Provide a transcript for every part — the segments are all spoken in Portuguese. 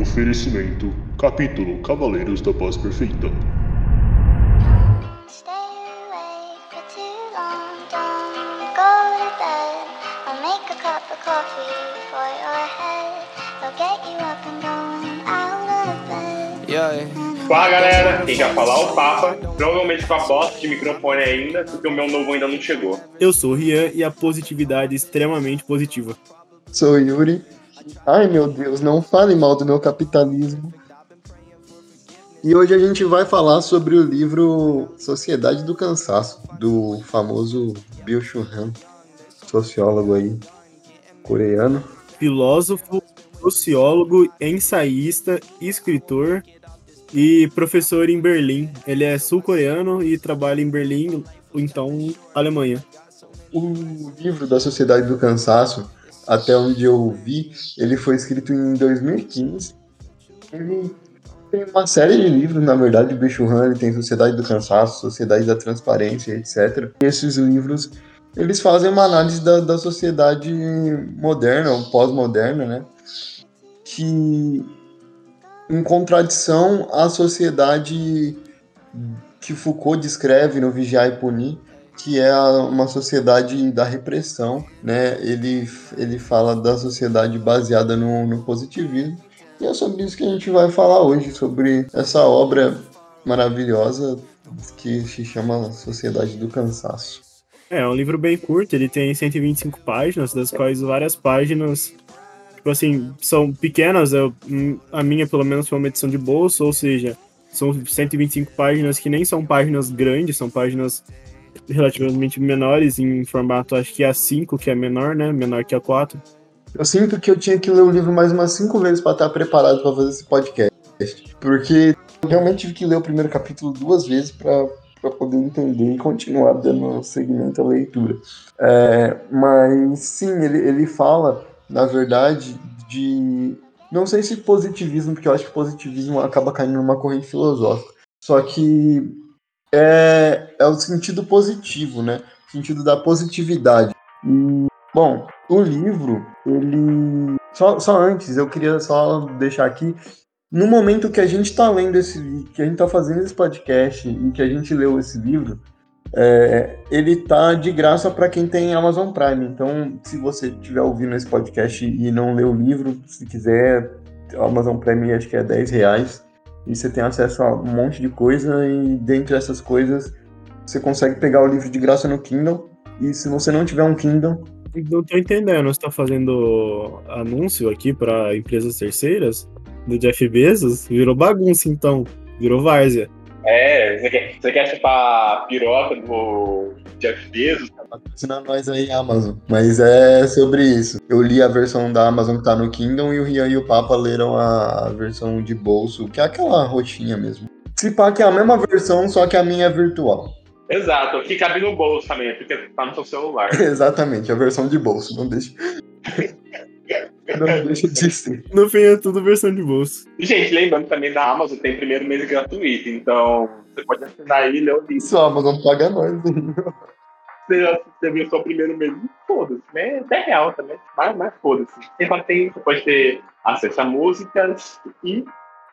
Oferecimento. Capítulo Cavaleiros da Paz Perfeita. Cup of coffee for your head. I'll get you up and going out of bed. Yeah. Fala galera, quem quer falar é o Papa, provavelmente com a bosta de microfone ainda, porque o meu novo ainda não chegou. Eu sou o Rian e a positividade é extremamente positiva. Sou o Yuri. Ai meu Deus, não fale mal do meu capitalismo. E hoje a gente vai falar sobre o livro Sociedade do Cansaço, do famoso Bill Han, sociólogo aí coreano. Filósofo, sociólogo, ensaísta, escritor e professor em Berlim. Ele é sul-coreano e trabalha em Berlim, ou então Alemanha. O livro da Sociedade do Cansaço, até onde eu vi, ele foi escrito em 2015. Ele tem uma série de livros, na verdade, o Bicho Han, ele tem Sociedade do Cansaço, Sociedade da Transparência, etc. E esses livros, eles fazem uma análise da, da sociedade moderna, ou pós-moderna, né? Que, em contradição à sociedade que Foucault descreve no Vigiar e Punir, que é uma sociedade da repressão, né? Ele, ele fala da sociedade baseada no, no positivismo. E é sobre isso que a gente vai falar hoje, sobre essa obra maravilhosa que se chama Sociedade do Cansaço. É, é um livro bem curto, ele tem 125 páginas, das quais várias páginas, tipo assim, são pequenas. Eu, hum, a minha, pelo menos, foi uma edição de bolso, ou seja, são 125 páginas que nem são páginas grandes, são páginas relativamente menores, em formato, acho que A5, que é menor, né? Menor que A4. Eu sinto que eu tinha que ler o livro mais umas cinco vezes para estar preparado para fazer esse podcast. Porque eu realmente tive que ler o primeiro capítulo duas vezes para poder entender e continuar dando segmento à leitura. É, mas sim, ele, ele fala, na verdade, de. Não sei se positivismo, porque eu acho que positivismo acaba caindo numa corrente filosófica. Só que é, é o sentido positivo, né? O sentido da positividade. E, bom, o livro, ele. Só, só antes, eu queria só deixar aqui. No momento que a gente está lendo esse que a gente está fazendo esse podcast e que a gente leu esse livro, é, ele tá de graça para quem tem Amazon Prime. Então, se você estiver ouvindo esse podcast e não leu o livro, se quiser, Amazon Prime acho que é 10 reais. E você tem acesso a um monte de coisa, e dentre essas coisas, você consegue pegar o livro de graça no Kindle. E se você não tiver um Kindle, Não tô entendendo, você tá fazendo anúncio aqui para empresas terceiras do Jeff Bezos? Virou bagunça, então. Virou várzea. É, você quer, você quer chupar a piroca do Jeff Bezos? patrocina nós aí, Amazon. Mas é sobre isso. Eu li a versão da Amazon que tá no Kindle e o Rian e o Papa leram a versão de bolso, que é aquela roxinha mesmo. Se pá que é a mesma versão, só que a minha é virtual. Exato, que cabe no bolso também, porque tá no seu celular. Exatamente, a versão de bolso. Não deixa. Não deixa de ser. No fim é tudo versão de bolso. E, gente, lembrando também da Amazon tem primeiro mês gratuito, então você pode assinar aí e ler o livro. Isso, a Amazon paga nós. Você, viu só o primeiro mês, foda-se, né? É real também, mas, mas foda-se. Você pode, ter, você pode ter acesso a músicas e,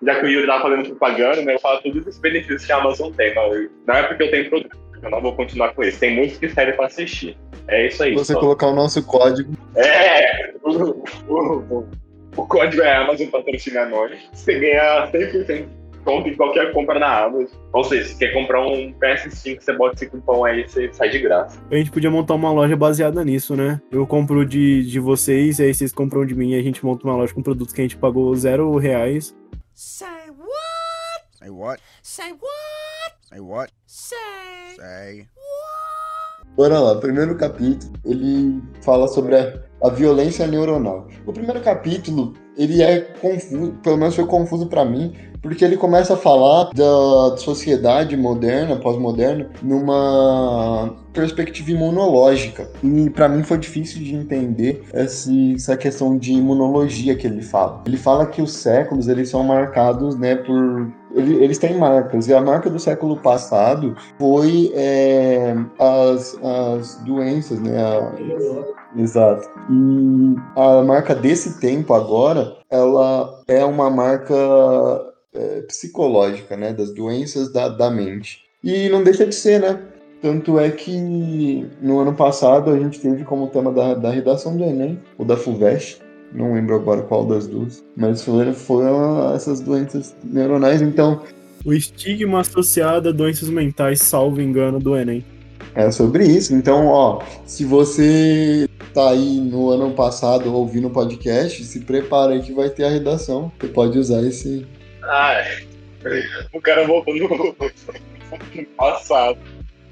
já que o Yuri tava fazendo propaganda, né? Eu falo todos os benefícios que a Amazon tem. Não é porque eu tenho produto, eu não vou continuar com isso. Tem muitos que servem pra assistir. É isso aí. Você só. colocar o nosso código. É, o, o, o, o código é Amazon patrocina nós. Você ganha 100% de desconto em qualquer compra na Amazon. Ou seja, se quer comprar um PS5, você bota esse cupom aí, você sai de graça. A gente podia montar uma loja baseada nisso, né? Eu compro de, de vocês, e aí vocês compram de mim, e a gente monta uma loja com produtos que a gente pagou zero reais. Say what? Say what? Say what? Say what? Say Say. Bora lá, primeiro capítulo, ele fala sobre a, a violência neuronal. O primeiro capítulo, ele é confuso, pelo menos foi confuso pra mim, porque ele começa a falar da sociedade moderna, pós-moderna, numa perspectiva imunológica. E para mim foi difícil de entender essa questão de imunologia que ele fala. Ele fala que os séculos eles são marcados, né, por eles têm marcas, e a marca do século passado foi é, as, as doenças, né? A, exato. E a marca desse tempo agora, ela é uma marca é, psicológica, né? Das doenças da, da mente. E não deixa de ser, né? Tanto é que no ano passado a gente teve como tema da, da redação do Enem, o da FUVEST, não lembro agora qual das duas, mas foram, foram essas doenças neuronais, então... O estigma associado a doenças mentais, salvo engano, do Enem. É sobre isso, então, ó, se você tá aí no ano passado ouvindo o podcast, se prepara aí que vai ter a redação, você pode usar esse... Ah, o cara voltou no passado.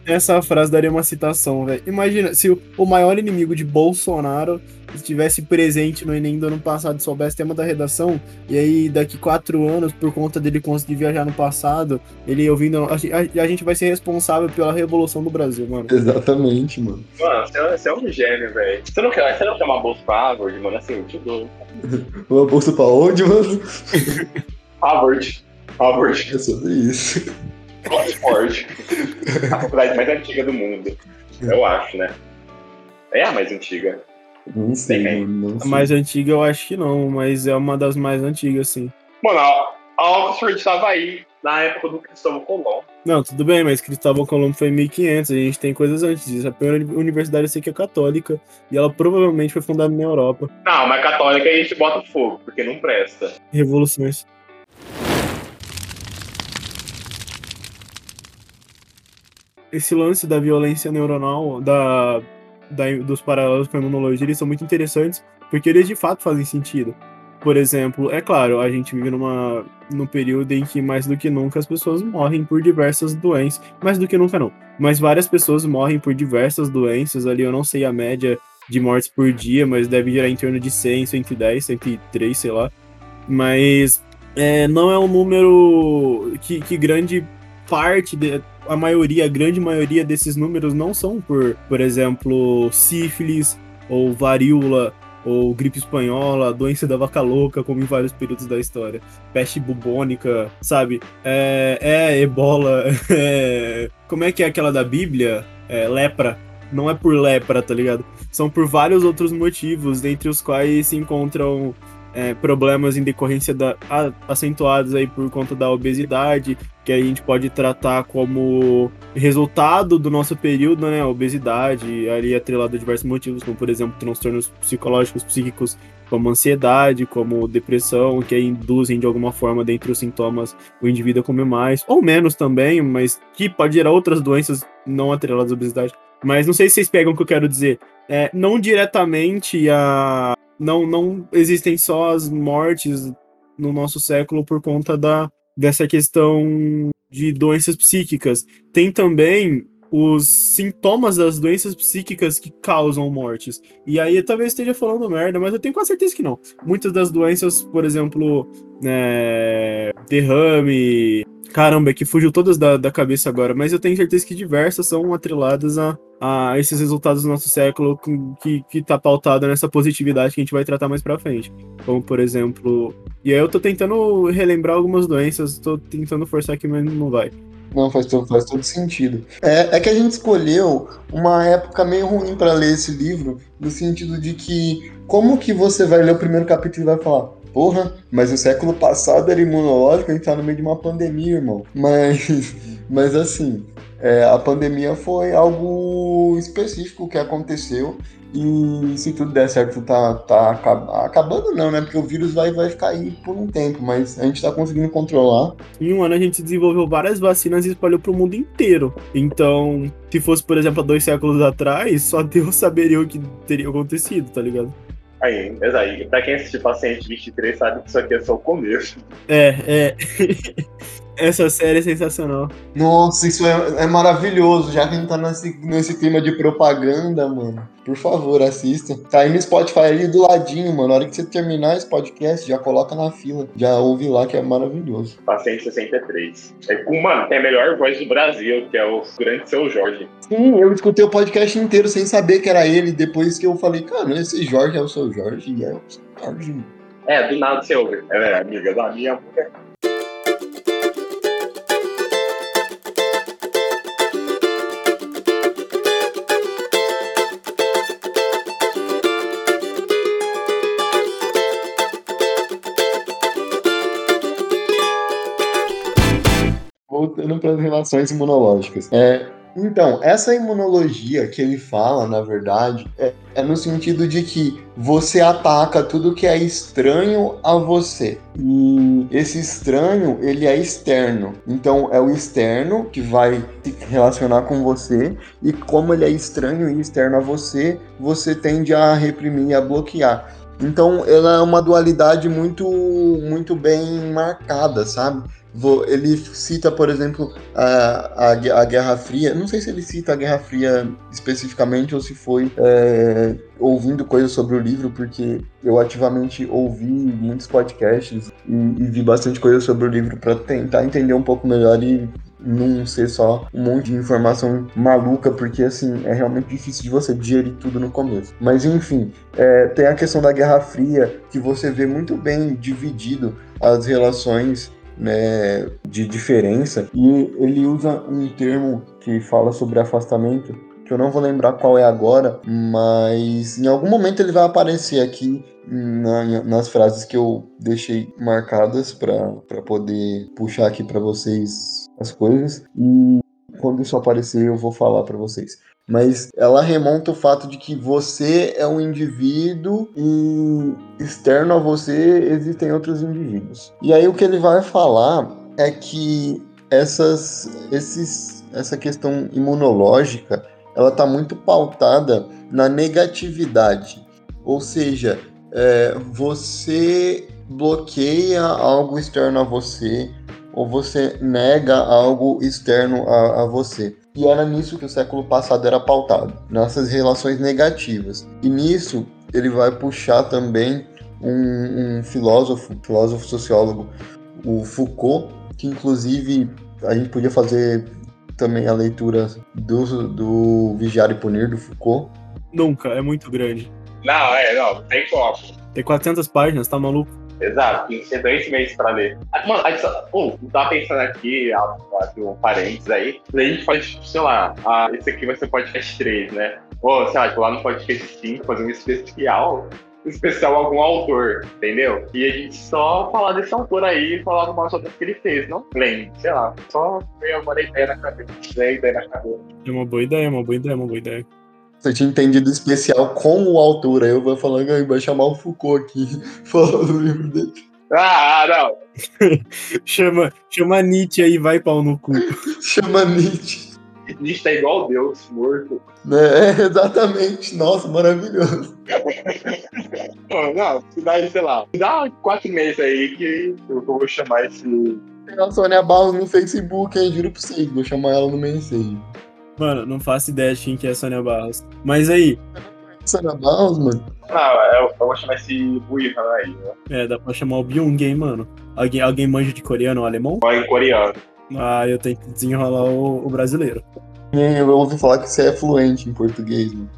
Essa frase daria uma citação, velho. Imagina se o maior inimigo de Bolsonaro estivesse presente no Enem do ano passado e soubesse o tema da redação, e aí daqui quatro anos, por conta dele conseguir viajar no passado, ele ouvindo. A, a, a gente vai ser responsável pela revolução do Brasil, mano. Exatamente, mano. Mano, você é, você é um gênio, velho. Você não quer, você não quer uma bolsa pra Harvard, mano? Assim, eu te dou. Uma bolsa pra onde, mano? Harvard. Harvard. É sobre isso. Oxford. a faculdade mais antiga do mundo. Eu acho, né? É a mais antiga. Não sei, Tem. Não A sei. mais antiga eu acho que não, mas é uma das mais antigas, sim. Mano, a a Oxford estava aí na época do Cristóvão Colombo. Não, tudo bem, mas Cristóvão Colombo foi em 1500, a gente tem coisas antes disso. A primeira universidade eu sei que é católica, e ela provavelmente foi fundada na Europa. Não, mas católica a gente bota fogo, porque não presta. Revoluções. Esse lance da violência neuronal, da, da- dos paralelos com a imunologia, eles são muito interessantes, porque eles de fato fazem sentido. Por exemplo, é claro, a gente vive numa, num período em que mais do que nunca as pessoas morrem por diversas doenças. Mais do que nunca não. Mas várias pessoas morrem por diversas doenças ali, eu não sei a média de mortes por dia, mas deve girar em torno de 100, 110, 103, sei lá. Mas é, não é um número que, que grande parte, de, a maioria, a grande maioria desses números não são por, por exemplo, sífilis ou varíola ou gripe espanhola, doença da vaca louca, como em vários períodos da história, peste bubônica, sabe? É, é ebola, é, como é que é aquela da Bíblia? É, lepra. Não é por lepra, tá ligado? São por vários outros motivos, dentre os quais se encontram é, problemas em decorrência da, acentuados aí por conta da obesidade, que a gente pode tratar como resultado do nosso período, né? A obesidade, ali atrelado a diversos motivos, como por exemplo transtornos psicológicos, psíquicos, como ansiedade, como depressão, que induzem de alguma forma dentre os sintomas o indivíduo a comer mais, ou menos também, mas que pode gerar outras doenças não atreladas à obesidade. Mas não sei se vocês pegam o que eu quero dizer. É, não diretamente a. Não, não existem só as mortes no nosso século por conta da, dessa questão de doenças psíquicas. Tem também os sintomas das doenças psíquicas que causam mortes. E aí eu talvez esteja falando merda, mas eu tenho quase certeza que não. Muitas das doenças, por exemplo, né, derrame. Caramba, é que fugiu todas da, da cabeça agora, mas eu tenho certeza que diversas são atreladas a, a esses resultados do nosso século que, que tá pautado nessa positividade que a gente vai tratar mais pra frente. Como, por exemplo. E aí eu tô tentando relembrar algumas doenças, tô tentando forçar aqui, mas não vai. Não, faz todo, faz todo sentido. É, é que a gente escolheu uma época meio ruim pra ler esse livro, no sentido de que como que você vai ler o primeiro capítulo e vai falar, porra, mas o século passado era imunológico, a gente tá no meio de uma pandemia, irmão. Mas, mas assim, é, a pandemia foi algo específico que aconteceu. E se tudo der certo, tá, tá acab- acabando não, né? Porque o vírus vai, vai ficar aí por um tempo, mas a gente tá conseguindo controlar. Em um ano a gente desenvolveu várias vacinas e espalhou pro mundo inteiro. Então, se fosse, por exemplo, há dois séculos atrás, só Deus saberia o que teria acontecido, tá ligado? Aí, mas aí, pra quem assistiu Paciente 23 sabe que isso aqui é só o começo. É, é. Essa série é sensacional. Nossa, isso é, é maravilhoso, já que a gente tá nesse, nesse tema de propaganda, mano. Por favor, assista. Tá aí no Spotify ali do ladinho, mano. Na hora que você terminar esse podcast, já coloca na fila. Já ouve lá que é maravilhoso. Paciente 63. É com, mano, tem a melhor voz do Brasil, que é o grande seu Jorge. Sim, eu escutei o podcast inteiro sem saber que era ele. Depois que eu falei, cara, esse Jorge é o seu Jorge. E é o seu Jorge. É, do nada você ouve. Ela é amiga da minha mulher. Para as relações imunológicas. É, então, essa imunologia que ele fala, na verdade, é, é no sentido de que você ataca tudo que é estranho a você. E esse estranho, ele é externo. Então, é o externo que vai se relacionar com você. E como ele é estranho e externo a você, você tende a reprimir e a bloquear. Então, ela é uma dualidade muito, muito bem marcada, sabe? Ele cita, por exemplo, a, a, a Guerra Fria. Não sei se ele cita a Guerra Fria especificamente ou se foi é, ouvindo coisas sobre o livro, porque eu ativamente ouvi muitos podcasts e, e vi bastante coisa sobre o livro para tentar entender um pouco melhor e não ser só um monte de informação maluca, porque assim é realmente difícil de você digerir tudo no começo. Mas enfim, é, tem a questão da Guerra Fria que você vê muito bem dividido as relações né, de diferença e ele usa um termo que fala sobre afastamento que eu não vou lembrar qual é agora, mas em algum momento ele vai aparecer aqui na- nas frases que eu deixei marcadas para poder puxar aqui para vocês as coisas e quando isso aparecer eu vou falar para vocês. Mas ela remonta o fato de que você é um indivíduo e externo a você existem outros indivíduos. E aí o que ele vai falar é que essas, esses, essa questão imunológica ela está muito pautada na negatividade. Ou seja, é, você bloqueia algo externo a você ou você nega algo externo a, a você. E era nisso que o século passado era pautado, nessas relações negativas. E nisso ele vai puxar também um, um filósofo, filósofo sociólogo, o Foucault, que inclusive a gente podia fazer também a leitura do, do Vigiar e Punir, do Foucault. Nunca, é muito grande. Não, é, não, tem como. Tem 400 páginas, tá maluco? Exato, tem que ser dois meses pra ler. Ah, Mano, a gente eu tava pensando aqui, ah, aqui um parênteses aí, a gente faz, sei lá, ah, esse aqui vai ser podcast 3, né? Ou, sei lá, tipo, lá no podcast 5, fazer um especial, especial algum autor, entendeu? E a gente só falar desse autor aí e falar uma sobre o que ele fez, não lembro, sei lá, só veio agora a ideia na cabeça, veio a ideia na cabeça. É uma boa ideia, uma boa ideia, uma boa ideia. Você tinha entendido especial com o autor, aí eu vou falar, "Ah, vai chamar o Foucault aqui, falando do livro dele. Ah, não, Chama, chama Nietzsche aí, vai pau no cu. Chama Nietzsche. gente tá igual Deus, morto. É, exatamente. Nossa, maravilhoso. Não, não, se dá, sei lá, dá quatro meses aí que eu vou chamar esse Tem a Sônia Barros no Facebook, hein? Juro pra vocês, vou chamar ela no mensagem. Mano, não faço ideia de quem que é a Sônia Barros. Mas aí, Sônia Barros, mano? Não, eu, eu vou chamar esse Buihan aí, né? é, dá pra chamar o Byung hein, mano. Alguém, alguém manja de coreano ou alemão? Ou em coreano. Ah, eu tenho que desenrolar o, o brasileiro. Eu ouvi falar que você é fluente em português, mano.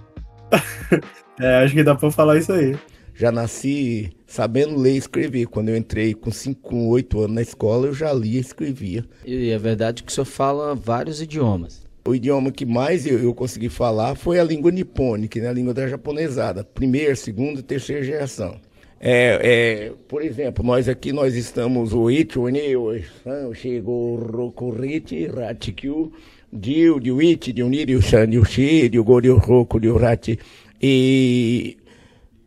É, acho que dá pra falar isso aí. Já nasci sabendo ler e escrever. Quando eu entrei com 5, com 8 anos na escola, eu já lia e escrevia. E é verdade que o senhor fala vários idiomas. O idioma que mais eu, eu consegui falar foi a língua nipônica, né? a língua da japonesada. Primeira, segunda e terceira geração. É, é, por exemplo, nós aqui nós estamos o It, o Ne, o San, o Chego, o Rokuriti, Ratikyu, Dio, Dio It, Dio Dio San, Dio Shi, Dio Go, Dio Roku, Dio Rati, e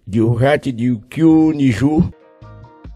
Dio Rati, Dio Kyu, Niju.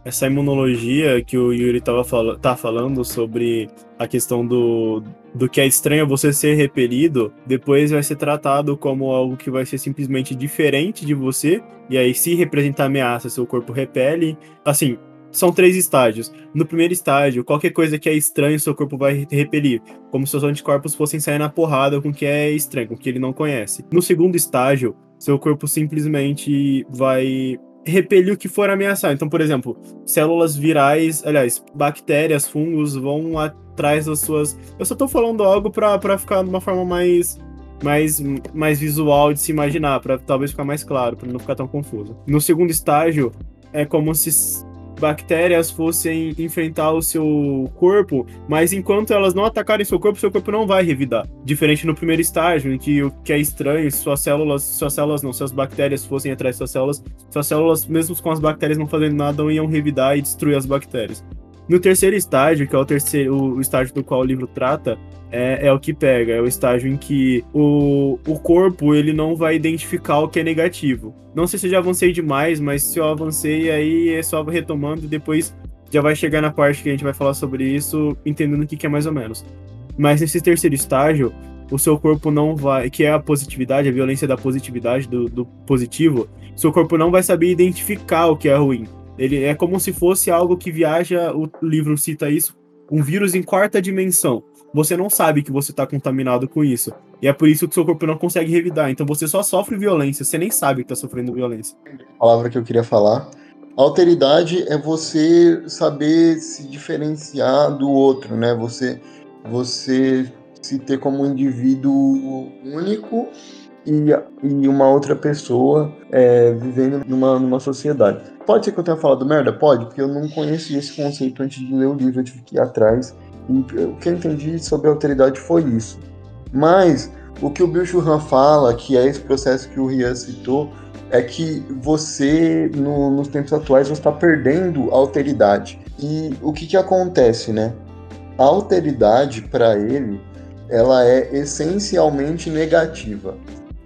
Essa imunologia que o Yuri tava fala, tá falando sobre a questão do, do que é estranho você ser repelido, depois vai ser tratado como algo que vai ser simplesmente diferente de você, e aí se representar ameaça, seu corpo repele. Assim, são três estágios. No primeiro estágio, qualquer coisa que é estranho, seu corpo vai repelir, como se os anticorpos fossem sair na porrada com o que é estranho, com o que ele não conhece. No segundo estágio, seu corpo simplesmente vai repelir o que for ameaçar. Então, por exemplo, células virais, aliás, bactérias, fungos vão atrás das suas. Eu só tô falando algo pra ficar de uma forma mais. Mais, mais visual de se imaginar, para talvez ficar mais claro, para não ficar tão confuso. No segundo estágio, é como se bactérias fossem enfrentar o seu corpo, mas enquanto elas não atacarem seu corpo, seu corpo não vai revidar. Diferente no primeiro estágio, em que o que é estranho, suas células, suas células não, suas bactérias fossem atrás de suas células, suas células, mesmo com as bactérias não fazendo nada, iam revidar e destruir as bactérias. No terceiro estágio, que é o terceiro o estágio do qual o livro trata, é, é, o que pega, é o estágio em que o, o corpo ele não vai identificar o que é negativo. Não sei se eu já avancei demais, mas se eu avancei aí é só retomando e depois já vai chegar na parte que a gente vai falar sobre isso, entendendo o que, que é mais ou menos. Mas nesse terceiro estágio, o seu corpo não vai, que é a positividade, a violência da positividade, do, do positivo, seu corpo não vai saber identificar o que é ruim. Ele é como se fosse algo que viaja, o livro cita isso, um vírus em quarta dimensão. Você não sabe que você está contaminado com isso. E é por isso que seu corpo não consegue revidar. Então você só sofre violência, você nem sabe que está sofrendo violência. A palavra que eu queria falar. Alteridade é você saber se diferenciar do outro, né? Você, você se ter como um indivíduo único e, e uma outra pessoa é, vivendo numa, numa sociedade. Pode ser que eu tenha falado merda? Pode, porque eu não conhecia esse conceito antes de ler o livro, eu tive que ir atrás. E o que eu entendi sobre alteridade foi isso. Mas o que o Bill Churran fala, que é esse processo que o Rian citou, é que você, no, nos tempos atuais, você está perdendo a alteridade. E o que, que acontece, né? A alteridade, para ele, ela é essencialmente negativa.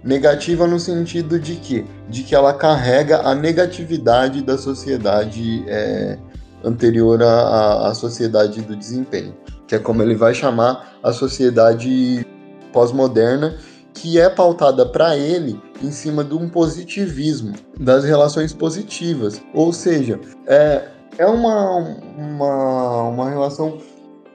Negativa no sentido de que, de que ela carrega a negatividade da sociedade é, anterior à, à sociedade do desempenho, que é como ele vai chamar a sociedade pós-moderna, que é pautada para ele em cima de um positivismo, das relações positivas. Ou seja, é, é uma, uma, uma relação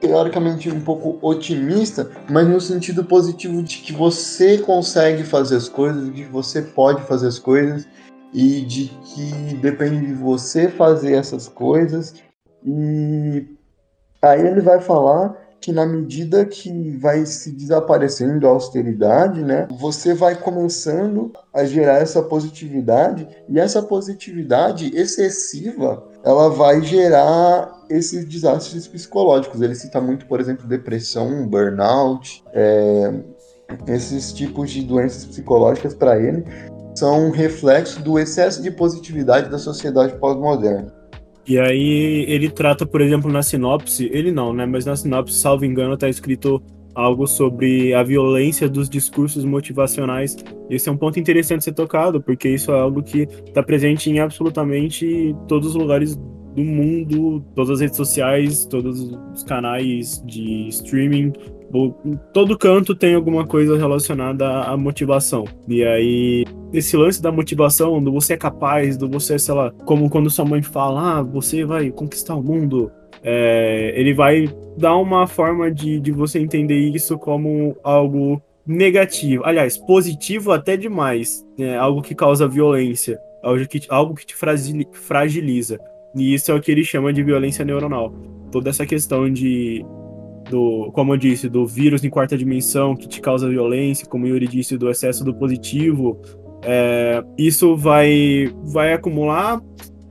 teoricamente um pouco otimista, mas no sentido positivo de que você consegue fazer as coisas, de que você pode fazer as coisas e de que depende de você fazer essas coisas. E aí ele vai falar que na medida que vai se desaparecendo a austeridade, né, você vai começando a gerar essa positividade e essa positividade excessiva, ela vai gerar esses desastres psicológicos. Ele cita muito, por exemplo, depressão, burnout, é, esses tipos de doenças psicológicas para ele são um reflexo do excesso de positividade da sociedade pós-moderna. E aí ele trata, por exemplo, na sinopse, ele não, né? Mas na sinopse, salvo engano, tá escrito algo sobre a violência dos discursos motivacionais. Esse é um ponto interessante ser tocado, porque isso é algo que está presente em absolutamente todos os lugares do mundo, todas as redes sociais, todos os canais de streaming, todo canto tem alguma coisa relacionada à motivação. E aí, esse lance da motivação, do você é capaz, do você, sei lá, como quando sua mãe fala, ah, você vai conquistar o mundo. É, ele vai dar uma forma de, de você entender isso como algo negativo, aliás, positivo até demais, né? algo que causa violência, algo que, algo que te fragiliza. E isso é o que ele chama de violência neuronal. Toda essa questão de do, como eu disse, do vírus em quarta dimensão que te causa violência, como Yuri disse, do excesso do positivo, é, isso vai, vai acumular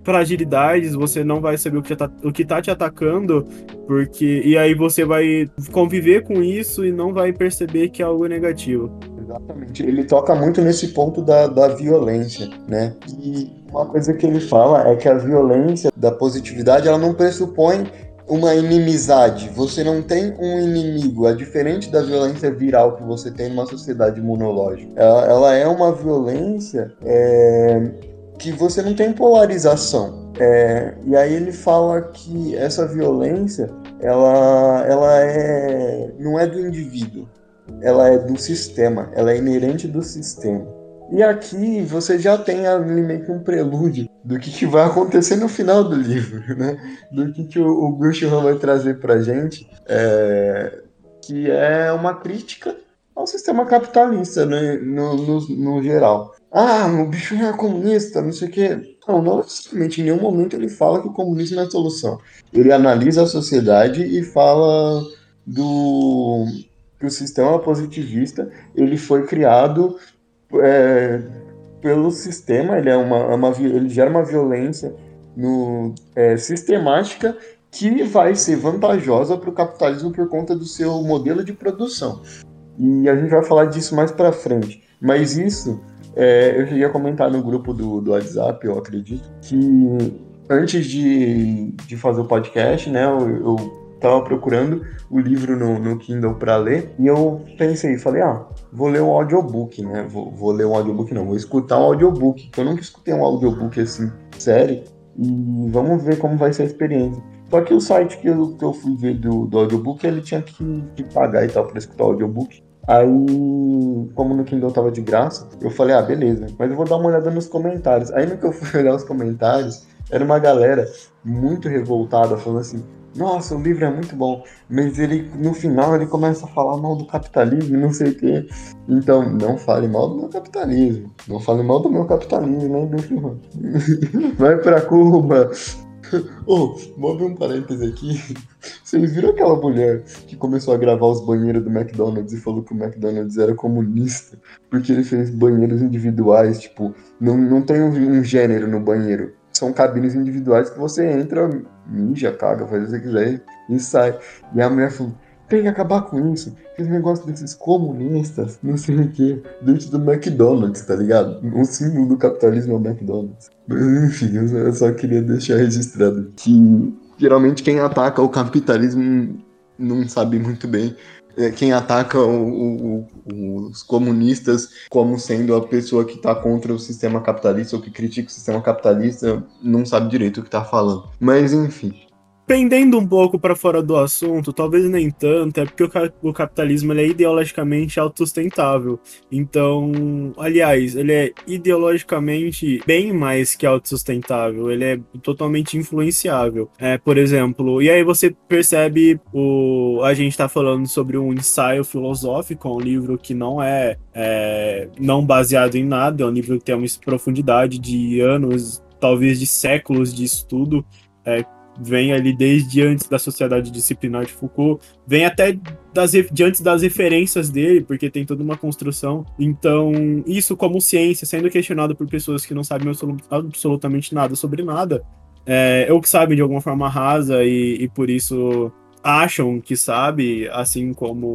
fragilidades, você não vai saber o que, tá, o que tá te atacando, porque e aí você vai conviver com isso e não vai perceber que é algo negativo. Exatamente. Ele toca muito nesse ponto da, da violência, né? E uma coisa que ele fala é que a violência da positividade ela não pressupõe uma inimizade. Você não tem um inimigo. É diferente da violência viral que você tem numa sociedade imunológica. Ela, ela é uma violência é, que você não tem polarização. É, e aí ele fala que essa violência ela, ela é, não é do indivíduo, ela é do sistema, ela é inerente do sistema. E aqui você já tem ali meio que um prelúdio do que, que vai acontecer no final do livro, né? Do que, que o, o vai trazer pra gente, é, que é uma crítica ao sistema capitalista, né? no, no, no geral. Ah, o bicho é comunista, não sei o quê. Não, não necessariamente. Em nenhum momento ele fala que o comunismo é a solução. Ele analisa a sociedade e fala do que o sistema positivista ele foi criado é, pelo sistema, ele, é uma, é uma, ele gera uma violência no, é, sistemática que vai ser vantajosa para o capitalismo por conta do seu modelo de produção. E a gente vai falar disso mais para frente. Mas isso, é, eu cheguei a comentar no grupo do, do WhatsApp, eu acredito, que antes de, de fazer o podcast, né, eu, eu tava procurando o livro no, no Kindle para ler e eu pensei, falei, ah, vou ler um audiobook, né? Vou, vou ler um audiobook, não, vou escutar um audiobook, eu nunca escutei um audiobook assim, sério, e vamos ver como vai ser a experiência. Só que o site que eu, que eu fui ver do, do audiobook, ele tinha que, que pagar e tal para escutar o audiobook. Aí, como no Kindle tava de graça, eu falei, ah, beleza, mas eu vou dar uma olhada nos comentários. Aí no que eu fui olhar os comentários, era uma galera muito revoltada, falando assim, nossa, o livro é muito bom, mas ele no final ele começa a falar mal do capitalismo, não sei o quê. Então, não fale mal do meu capitalismo. Não fale mal do meu capitalismo, né, Vai pra Cuba. Oh, vou abrir um parêntese aqui. Vocês viram aquela mulher que começou a gravar os banheiros do McDonald's e falou que o McDonald's era comunista? Porque ele fez banheiros individuais, tipo, não, não tem um, um gênero no banheiro são cabines individuais que você entra, mija, caga, faz o que você quiser e sai. E a mulher falou, tem que acabar com isso. Esse negócio desses comunistas, não sei o que, dentro do McDonald's, tá ligado? O símbolo do capitalismo é o McDonald's. Mas enfim, eu só queria deixar registrado que geralmente quem ataca o capitalismo não sabe muito bem é, quem ataca o, o, os comunistas como sendo a pessoa que está contra o sistema capitalista ou que critica o sistema capitalista não sabe direito o que está falando. Mas enfim, pendendo um pouco para fora do assunto, talvez nem tanto, é porque o, ca o capitalismo é ideologicamente autossustentável. Então, aliás, ele é ideologicamente bem mais que autossustentável, ele é totalmente influenciável. É, por exemplo, e aí você percebe o a gente está falando sobre um ensaio filosófico, um livro que não é, é não baseado em nada, é um livro que tem uma profundidade de anos, talvez de séculos de estudo. É, vem ali desde antes da sociedade disciplinar de Foucault, vem até das, de antes das referências dele, porque tem toda uma construção. Então, isso como ciência, sendo questionado por pessoas que não sabem absolutamente nada sobre nada, é, ou que sabem de alguma forma rasa e, e por isso acham que sabe, assim como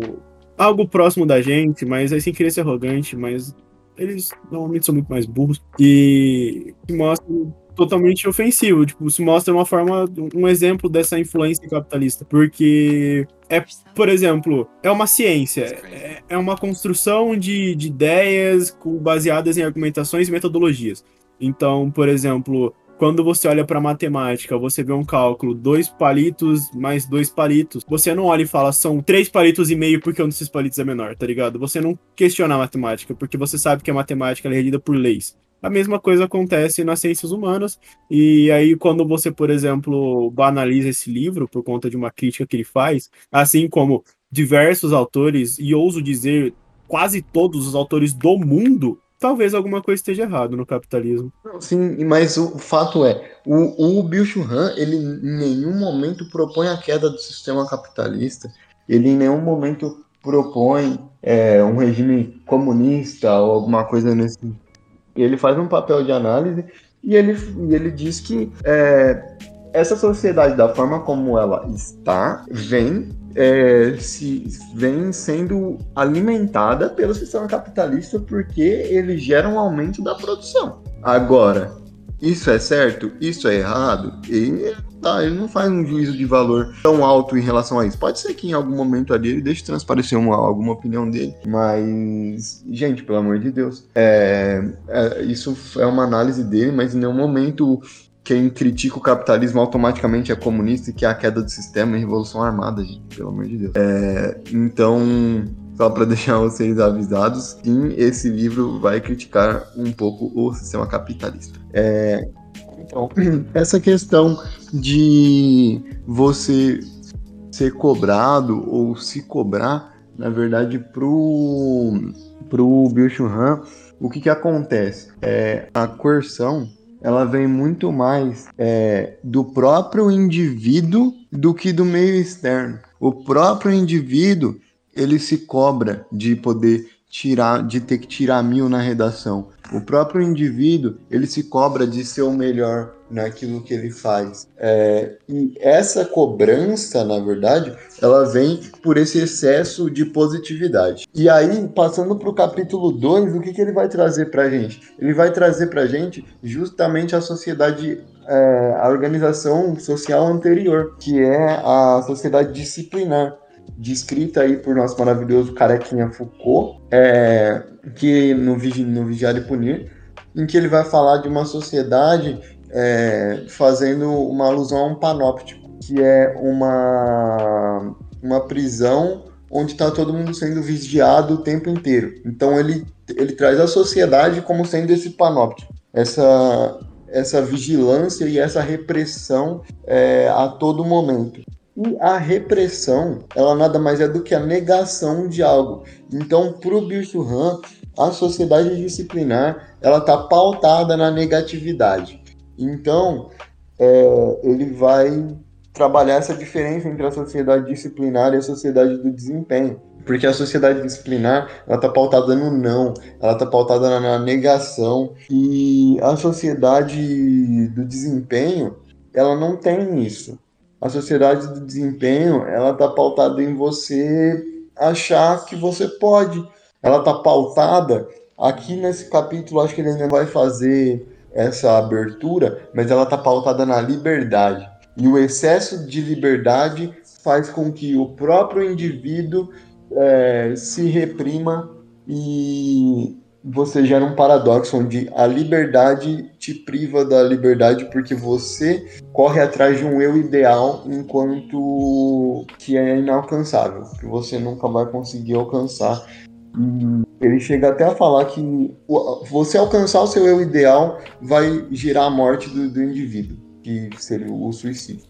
algo próximo da gente, mas aí sem querer ser arrogante, mas eles normalmente são muito mais burros e mostram totalmente ofensivo. Tipo, se mostra uma forma, um exemplo dessa influência capitalista. Porque é, por exemplo, é uma ciência, é, é uma construção de, de ideias baseadas em argumentações e metodologias. Então, por exemplo, quando você olha para matemática, você vê um cálculo, dois palitos mais dois palitos. Você não olha e fala, são três palitos e meio porque um desses palitos é menor, tá ligado? Você não questiona a matemática, porque você sabe que a matemática é regida por leis. A mesma coisa acontece nas ciências humanas, e aí, quando você, por exemplo, banaliza esse livro por conta de uma crítica que ele faz, assim como diversos autores, e ouso dizer quase todos os autores do mundo, talvez alguma coisa esteja errado no capitalismo. Sim, mas o fato é, o, o Bill Churran, ele em nenhum momento propõe a queda do sistema capitalista, ele em nenhum momento propõe é, um regime comunista ou alguma coisa nesse ele faz um papel de análise e ele, ele diz que é, essa sociedade, da forma como ela está, vem, é, se, vem sendo alimentada pelo sistema capitalista porque ele gera um aumento da produção. Agora, isso é certo? Isso é errado? E tá, ele não faz um juízo de valor tão alto em relação a isso. Pode ser que em algum momento ali ele deixe transparecer uma, alguma opinião dele, mas, gente, pelo amor de Deus, é, é, isso é uma análise dele, mas em nenhum momento quem critica o capitalismo automaticamente é comunista e que é a queda do sistema e revolução armada, gente, pelo amor de Deus. É, então, Só para deixar vocês avisados, sim, esse livro vai criticar um pouco o sistema capitalista. É, então, essa questão de você ser cobrado ou se cobrar, na verdade, pro, pro Bill Churran, o que que acontece? É, a coerção, ela vem muito mais é, do próprio indivíduo do que do meio externo. O próprio indivíduo, ele se cobra de poder tirar, de ter que tirar mil na redação. O próprio indivíduo, ele se cobra de ser o melhor naquilo que ele faz. É, e essa cobrança, na verdade, ela vem por esse excesso de positividade. E aí, passando para o capítulo 2, o que, que ele vai trazer para a gente? Ele vai trazer para a gente justamente a sociedade é, a organização social anterior, que é a sociedade disciplinar, descrita aí por nosso maravilhoso carequinha Foucault, é, que no, no Vigiar e Punir, em que ele vai falar de uma sociedade é, fazendo uma alusão a um panóptico, que é uma, uma prisão onde está todo mundo sendo vigiado o tempo inteiro. Então ele, ele traz a sociedade como sendo esse panóptico, essa, essa vigilância e essa repressão é, a todo momento. E a repressão, ela nada mais é do que a negação de algo. Então, para o Bill a sociedade disciplinar, ela está pautada na negatividade. Então, é, ele vai trabalhar essa diferença entre a sociedade disciplinar e a sociedade do desempenho. Porque a sociedade disciplinar, ela está pautada no não, ela está pautada na negação. E a sociedade do desempenho, ela não tem isso. A sociedade do desempenho, ela está pautada em você achar que você pode. Ela está pautada, aqui nesse capítulo, acho que ele ainda vai fazer essa abertura, mas ela está pautada na liberdade. E o excesso de liberdade faz com que o próprio indivíduo é, se reprima e você gera um paradoxo onde a liberdade te priva da liberdade porque você corre atrás de um eu ideal enquanto que é inalcançável, que você nunca vai conseguir alcançar. Ele chega até a falar que você alcançar o seu eu ideal vai gerar a morte do, do indivíduo, que seria o suicídio.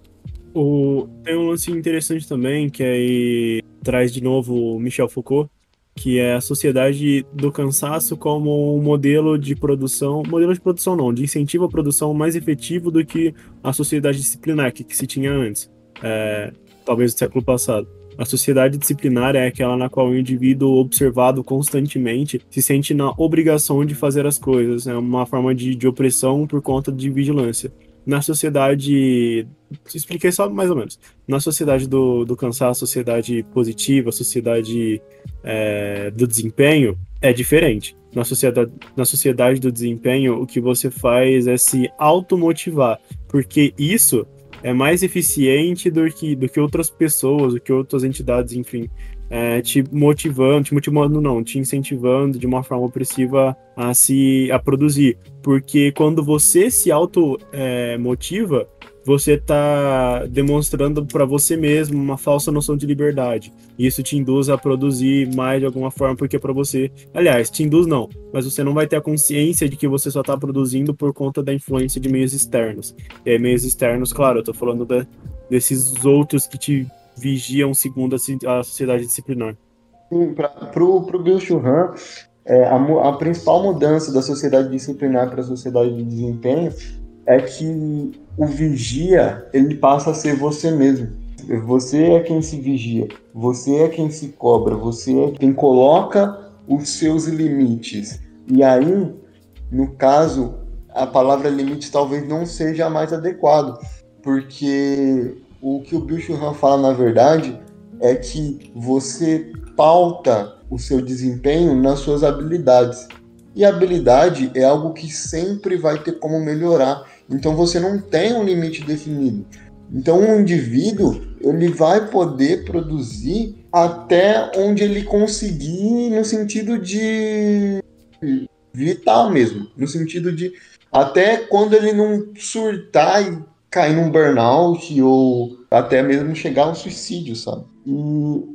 O, tem um lance interessante também, que aí traz de novo Michel Foucault, que é a sociedade do cansaço como um modelo de produção, modelo de produção não, de incentivo à produção mais efetivo do que a sociedade disciplinar que, que se tinha antes, é, talvez no século passado. A sociedade disciplinar é aquela na qual o indivíduo observado constantemente se sente na obrigação de fazer as coisas, é uma forma de, de opressão por conta de vigilância na sociedade. Expliquei só mais ou menos. Na sociedade do, do cansaço, sociedade positiva, sociedade é, do desempenho, é diferente. Na sociedade, na sociedade do desempenho, o que você faz é se automotivar, porque isso é mais eficiente do que, do que outras pessoas, do que outras entidades, enfim, é, te motivando, te motivando não, te incentivando de uma forma opressiva a se a produzir, porque quando você se auto é, motiva, você está demonstrando para você mesmo uma falsa noção de liberdade. Isso te induz a produzir mais de alguma forma, porque para você, aliás, te induz não, mas você não vai ter a consciência de que você só está produzindo por conta da influência de meios externos. E aí, meios externos, claro, eu estou falando da, desses outros que te vigiam segundo a, a sociedade disciplinar. Sim, para o Bill Churran, é, a, a, principal mudança da sociedade disciplinar para a sociedade de desempenho é que o vigia ele passa a ser você mesmo. Você é quem se vigia, você é quem se cobra, você é quem coloca os seus limites. E aí, no caso, a palavra limite talvez não seja mais adequado, porque o que o Bill Churran fala, na verdade, é que você pauta o seu desempenho nas suas habilidades. E habilidade é algo que sempre vai ter como melhorar. Então você não tem um limite definido. Então um indivíduo ele vai poder produzir até onde ele conseguir no sentido de vital mesmo, no sentido de até quando ele não surtar e cair num burnout ou até mesmo chegar ao suicídio, sabe? E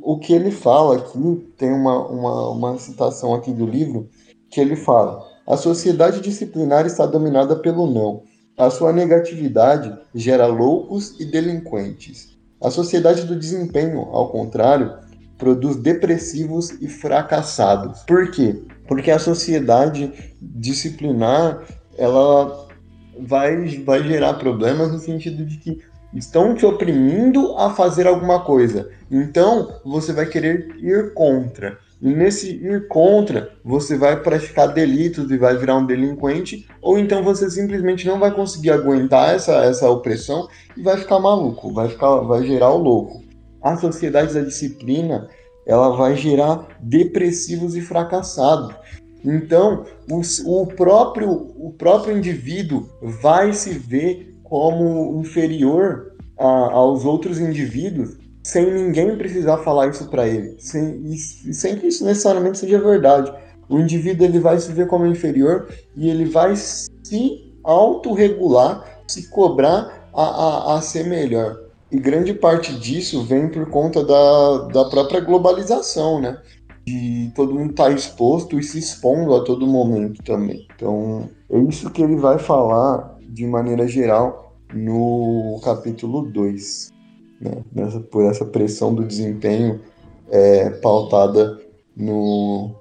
o que ele fala aqui, tem uma, uma, uma citação aqui do livro, que ele fala: a sociedade disciplinar está dominada pelo não. A sua negatividade gera loucos e delinquentes. A sociedade do desempenho, ao contrário, produz depressivos e fracassados. Por quê? Porque a sociedade disciplinar, ela vai, vai gerar problemas no sentido de que estão te oprimindo a fazer alguma coisa. Então, você vai querer ir contra. E nesse ir contra, você vai praticar delitos e vai virar um delinquente, ou então você simplesmente não vai conseguir aguentar essa, essa opressão e vai ficar maluco, vai, ficar, vai gerar o louco. A sociedade da disciplina, ela vai gerar depressivos e fracassados. Então, o, o, próprio, o próprio indivíduo vai se ver como inferior a, aos outros indivíduos sem ninguém precisar falar isso para ele, sem, sem que isso necessariamente seja verdade. O indivíduo ele vai se ver como inferior e ele vai se autorregular, se cobrar a, a, a ser melhor. E grande parte disso vem por conta da, da própria globalização, né? De todo mundo estar tá exposto e se expondo a todo momento também. Então, é isso que ele vai falar de maneira geral no capítulo 2 né, nessa, por essa pressão do desempenho é, pautada no,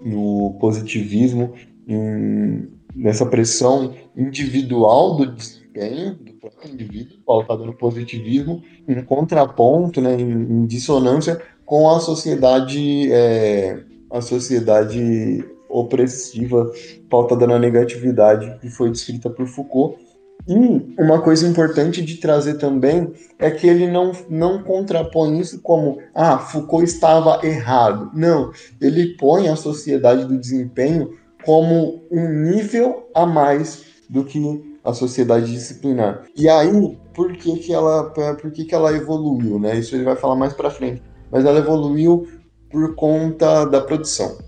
no positivismo, em, nessa pressão individual do desempenho do próprio indivíduo, pautada no positivismo, em contraponto, né, em, em dissonância com a sociedade, é, a sociedade opressiva pautada na negatividade que foi descrita por Foucault e uma coisa importante de trazer também é que ele não, não contrapõe isso como, ah, Foucault estava errado. Não, ele põe a sociedade do desempenho como um nível a mais do que a sociedade disciplinar. E aí, por que, que, ela, por que, que ela evoluiu? Né? Isso ele vai falar mais para frente. Mas ela evoluiu por conta da produção.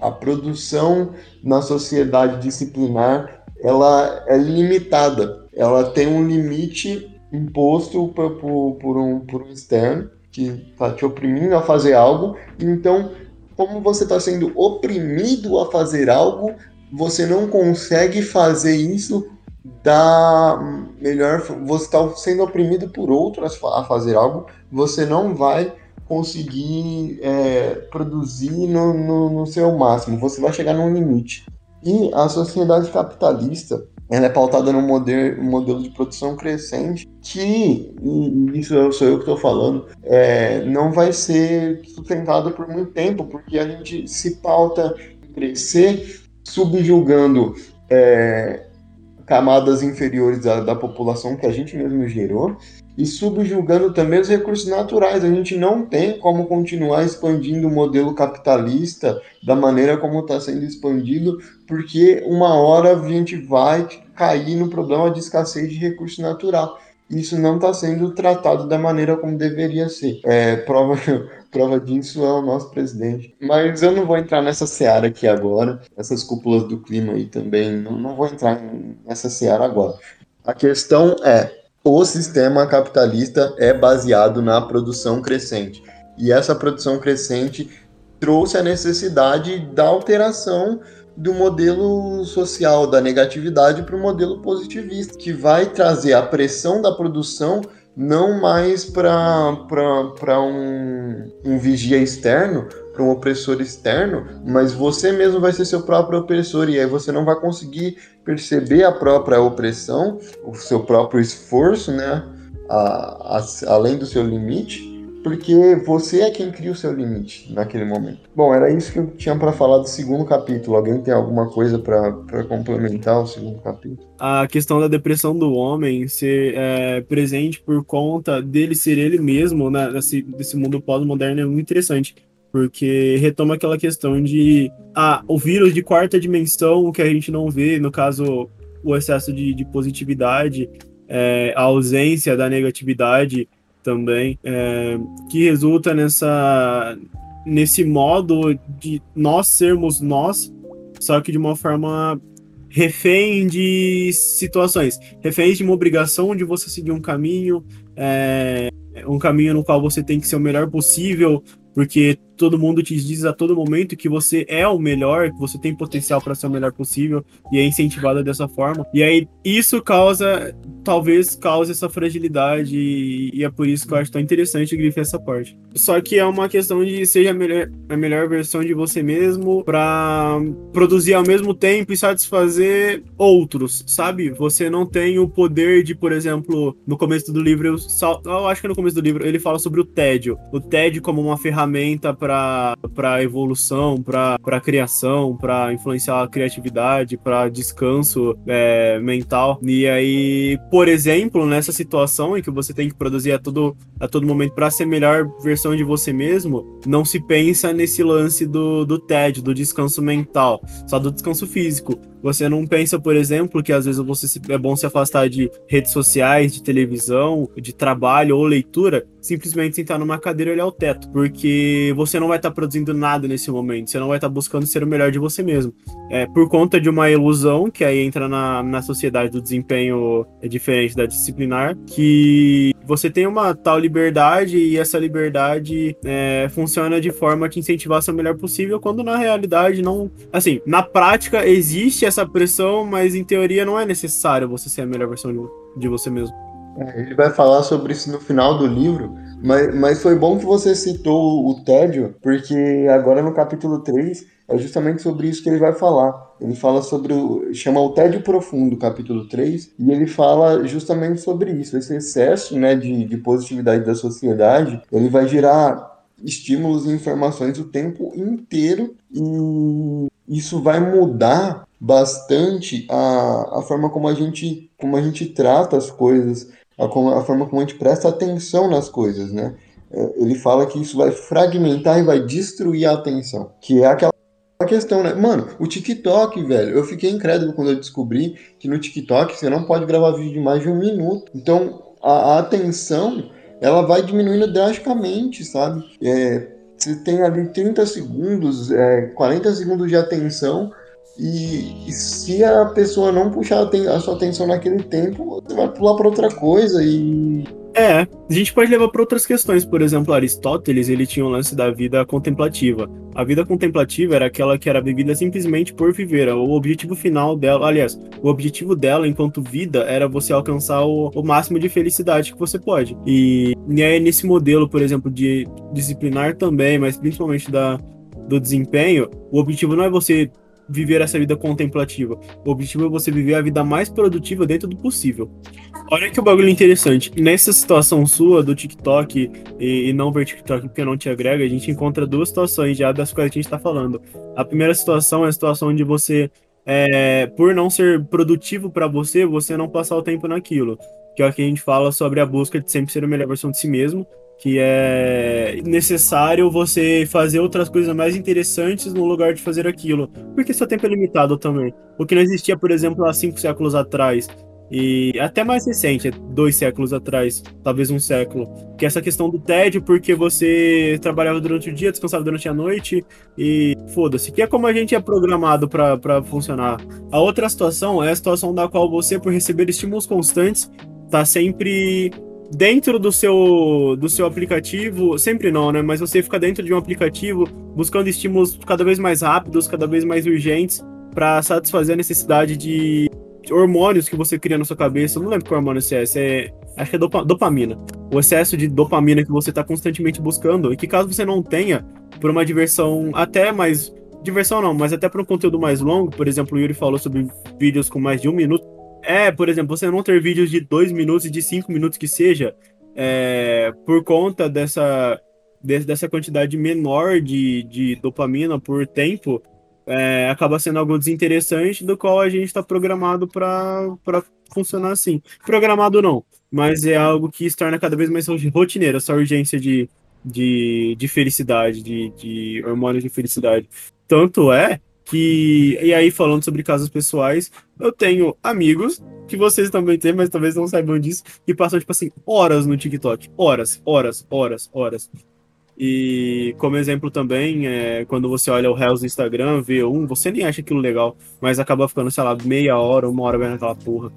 A produção na sociedade disciplinar ela é limitada ela tem um limite imposto por, por, por, um, por um externo que está te oprimindo a fazer algo. Então, como você está sendo oprimido a fazer algo, você não consegue fazer isso da melhor. Você está sendo oprimido por outros a fazer algo, você não vai conseguir é, produzir no, no, no seu máximo, você vai chegar num limite. E a sociedade capitalista, ela é pautada num modelo, modelo de produção crescente que, isso sou eu que estou falando, é, não vai ser sustentado por muito tempo, porque a gente se pauta em crescer subjugando é, camadas inferiores da, da população que a gente mesmo gerou e subjugando também os recursos naturais. A gente não tem como continuar expandindo o modelo capitalista da maneira como está sendo expandido, porque uma hora a gente vai cair no problema de escassez de recurso natural. Isso não está sendo tratado da maneira como deveria ser. É, prova, prova disso é o nosso presidente. Mas eu não vou entrar nessa seara aqui agora. Essas cúpulas do clima aí também. Não, não vou entrar nessa seara agora. A questão é: o sistema capitalista é baseado na produção crescente. E essa produção crescente trouxe a necessidade da alteração do modelo social da negatividade para o modelo positivista, que vai trazer a pressão da produção não mais para um, um vigia externo, para um opressor externo, mas você mesmo vai ser seu próprio opressor e aí você não vai conseguir perceber a própria opressão, o seu próprio esforço, né, a, a, além do seu limite, porque você é quem cria o seu limite naquele momento. Bom, era isso que eu tinha para falar do segundo capítulo. Alguém tem alguma coisa para complementar o segundo capítulo? A questão da depressão do homem ser é, presente por conta dele ser ele mesmo né, nesse, nesse mundo pós-moderno é muito interessante. Porque retoma aquela questão de ah, o vírus de quarta dimensão que a gente não vê, no caso, o excesso de, de positividade, é, a ausência da negatividade também, é, que resulta nessa nesse modo de nós sermos nós, só que de uma forma refém de situações, refém de uma obrigação de você seguir um caminho, é, um caminho no qual você tem que ser o melhor possível, porque todo mundo te diz a todo momento que você é o melhor, que você tem potencial para ser o melhor possível e é incentivada dessa forma. E aí isso causa, talvez cause essa fragilidade e, é por isso que eu acho tão interessante grifar essa parte. Só que é uma questão de seja a melhor, a melhor versão de você mesmo para produzir ao mesmo tempo e satisfazer outros, sabe? Você não tem o poder de, por exemplo, no começo do livro, eu, eu acho que no começo do livro ele fala sobre o tédio, o tédio como uma ferramenta para para evolução, para criação, para influenciar a criatividade, para descanso é, mental. E aí, por exemplo, nessa situação em que você tem que produzir a todo, a todo momento para ser a melhor versão de você mesmo, não se pensa nesse lance do, do tédio, do descanso mental, só do descanso físico. Você não pensa, por exemplo, que às vezes você se, é bom se afastar de redes sociais, de televisão, de trabalho ou leitura, simplesmente sentar numa cadeira e olhar o teto, porque você não vai estar tá produzindo nada nesse momento, você não vai estar tá buscando ser o melhor de você mesmo. É por conta de uma ilusão que aí entra na, na sociedade do desempenho é diferente da disciplinar, que você tem uma tal liberdade e essa liberdade é, funciona de forma a te incentivar a ser o melhor possível, quando na realidade não. Assim, na prática existe essa pressão, mas em teoria não é necessário você ser a melhor versão de, você mesmo. É, ele vai falar sobre isso no final do livro, mas, mas foi bom que você citou o tédio, porque agora no capítulo 3 é justamente sobre isso que ele vai falar. Ele fala sobre o. chama o tédio profundo, capítulo 3, e ele fala justamente sobre isso. Esse excesso né, de, de positividade da sociedade, ele vai gerar estímulos e informações o tempo inteiro e isso vai mudar bastante a, a forma como a gente como a gente trata as coisas a, a forma como a gente presta atenção nas coisas né é, ele fala que isso vai fragmentar e vai destruir a atenção que é aquela questão, né? Mano, o TikTok, velho, eu fiquei incrédulo quando eu descobri que no TikTok você não pode gravar vídeo de mais de um minuto. Então, a, a atenção, ela vai diminuindo drasticamente, sabe? É, você tem ali 30 segundos, é, 40 segundos de atenção, e, se a pessoa não puxar a, sua atenção naquele tempo, você vai pular para outra coisa e é, a gente pode levar para outras questões. Por exemplo, Aristóteles ele tinha um lance da vida contemplativa. A vida contemplativa era aquela que era vivida simplesmente por viver. O objetivo final dela, aliás, o objetivo dela enquanto vida era você alcançar o, o máximo de felicidade que você pode. E, e nesse modelo, por exemplo, de disciplinar também, mas principalmente da, do desempenho, o objetivo não é você viver essa vida contemplativa. O objetivo é você viver a vida mais produtiva dentro do possível. Olha que bagulho interessante. Nessa situação sua do TikTok e, e, não ver TikTok porque não te agrega, a gente encontra duas situações já das quais a gente está falando. A primeira situação é a situação onde você, é, por não ser produtivo para você, você não passar o tempo naquilo. Que é o que a gente fala sobre a busca de sempre ser a melhor versão de si mesmo que é necessário você fazer outras coisas mais interessantes no lugar de fazer aquilo, porque seu tempo é limitado também. O que não existia, por exemplo, há cinco séculos atrás, e até mais recente, dois séculos atrás, talvez um século, que é essa questão do tédio, porque você trabalhava durante o dia, descansava durante a noite, e foda-se, que é como a gente é programado para funcionar. A outra situação é a situação da qual você, por receber estímulos constantes, tá sempre dentro do seu, do seu aplicativo, sempre não, né? Mas você fica dentro de um aplicativo buscando estímulos cada vez mais rápidos, cada vez mais urgentes, para satisfazer a necessidade de hormônios que você cria na sua cabeça. Eu não lembro qual hormônio é, é acho que é dopa, dopamina. O excesso de dopamina que você está constantemente buscando e que caso você não tenha, por uma diversão até mais diversão não, mas até para um conteúdo mais longo, por exemplo, o Yuri falou sobre vídeos com mais de um minuto é, por exemplo, você não ter vídeos de dois minutos e de cinco minutos que seja, é, por conta dessa, dessa quantidade menor de, de dopamina por tempo, é, acaba sendo algo desinteressante do qual a gente está programado para funcionar assim. Programado não, mas é algo que se torna cada vez mais rotineiro, essa urgência de, de, de felicidade, de, de hormônios de felicidade. Tanto é que e aí falando sobre casos pessoais, eu tenho amigos que vocês também têm, mas talvez não saibam disso, que passam tipo assim horas no TikTok, horas, horas, horas, horas. E como exemplo também, é, quando você olha o Reels no Instagram, vê um, você nem acha aquilo legal, mas acaba ficando, sei lá, meia hora, uma hora vendo aquela porra.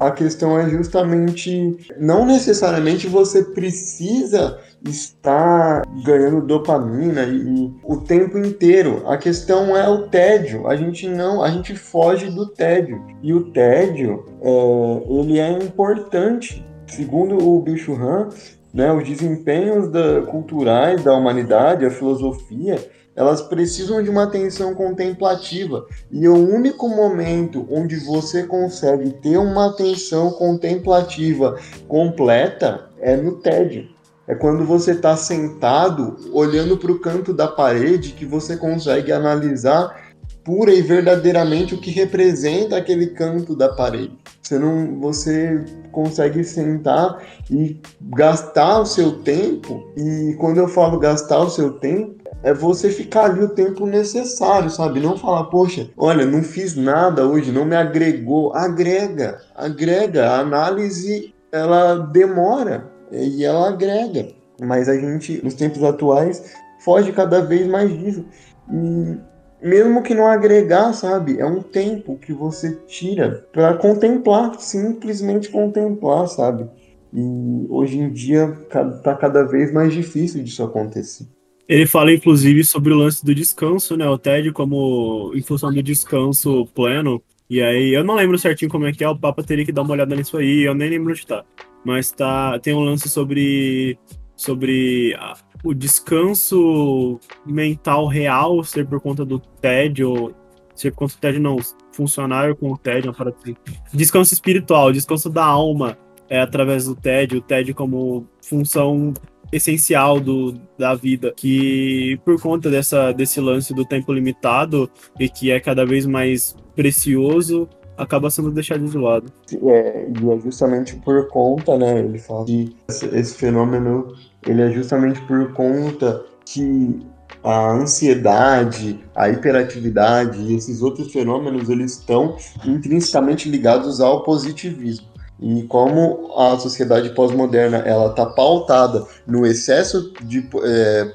A questão é justamente, não necessariamente você precisa estar ganhando dopamina e, e o tempo inteiro. A questão é o tédio. A gente não, a gente foge do tédio. E o tédio, é, ele é importante. Segundo o Bill Churran, né, os desempenhos da, culturais da humanidade, a filosofia, elas precisam de uma atenção contemplativa. E o único momento onde você consegue ter uma atenção contemplativa completa é no tédio. É quando você está sentado, olhando para o canto da parede, que você consegue analisar pura e verdadeiramente o que representa aquele canto da parede. Você não, você consegue sentar e gastar o seu tempo. E quando eu falo gastar o seu tempo, é você ficar ali o tempo necessário, sabe? Não falar, poxa, olha, não fiz nada hoje, não me agregou. Agrega, agrega. A análise, ela demora e ela agrega. Mas a gente, nos tempos atuais, foge cada vez mais disso. E mesmo que não agregar, sabe? É um tempo que você tira para contemplar, simplesmente contemplar, sabe? E hoje em dia tá cada vez mais difícil disso acontecer. Ele fala, inclusive, sobre o lance do descanso, né? O TED como em função do descanso pleno. E aí, eu não lembro certinho como é que é, o Papa teria que dar uma olhada nisso aí, eu nem lembro onde tá. Mas tá, tem um lance sobre, sobre o descanso mental real ser por conta do TED, ou ser por conta do TED, não, funcionário com o TED, uma parada assim. Descanso espiritual, descanso da alma é através do TED, o TED como função essencial do, da vida, que por conta dessa, desse lance do tempo limitado e que é cada vez mais precioso, acaba sendo deixado de lado. É, e é justamente por conta, né, ele fala que esse, fenômeno ele é justamente por conta que a ansiedade, a hiperatividade e esses outros fenômenos eles estão intrinsecamente ligados ao positivismo. E como a sociedade pós-moderna ela está pautada no excesso de, é,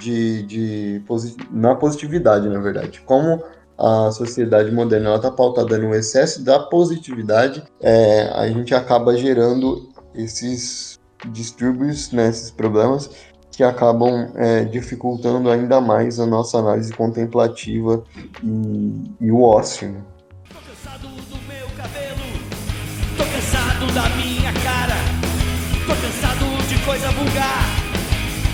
de, de na positividade, na verdade, como a sociedade moderna está pautada no excesso da positividade, é, a gente acaba gerando esses distúrbios, né, esses problemas que acabam é, dificultando ainda mais a nossa análise contemplativa e, e o ócio. Da minha cara, tô cansado de coisa vulgar,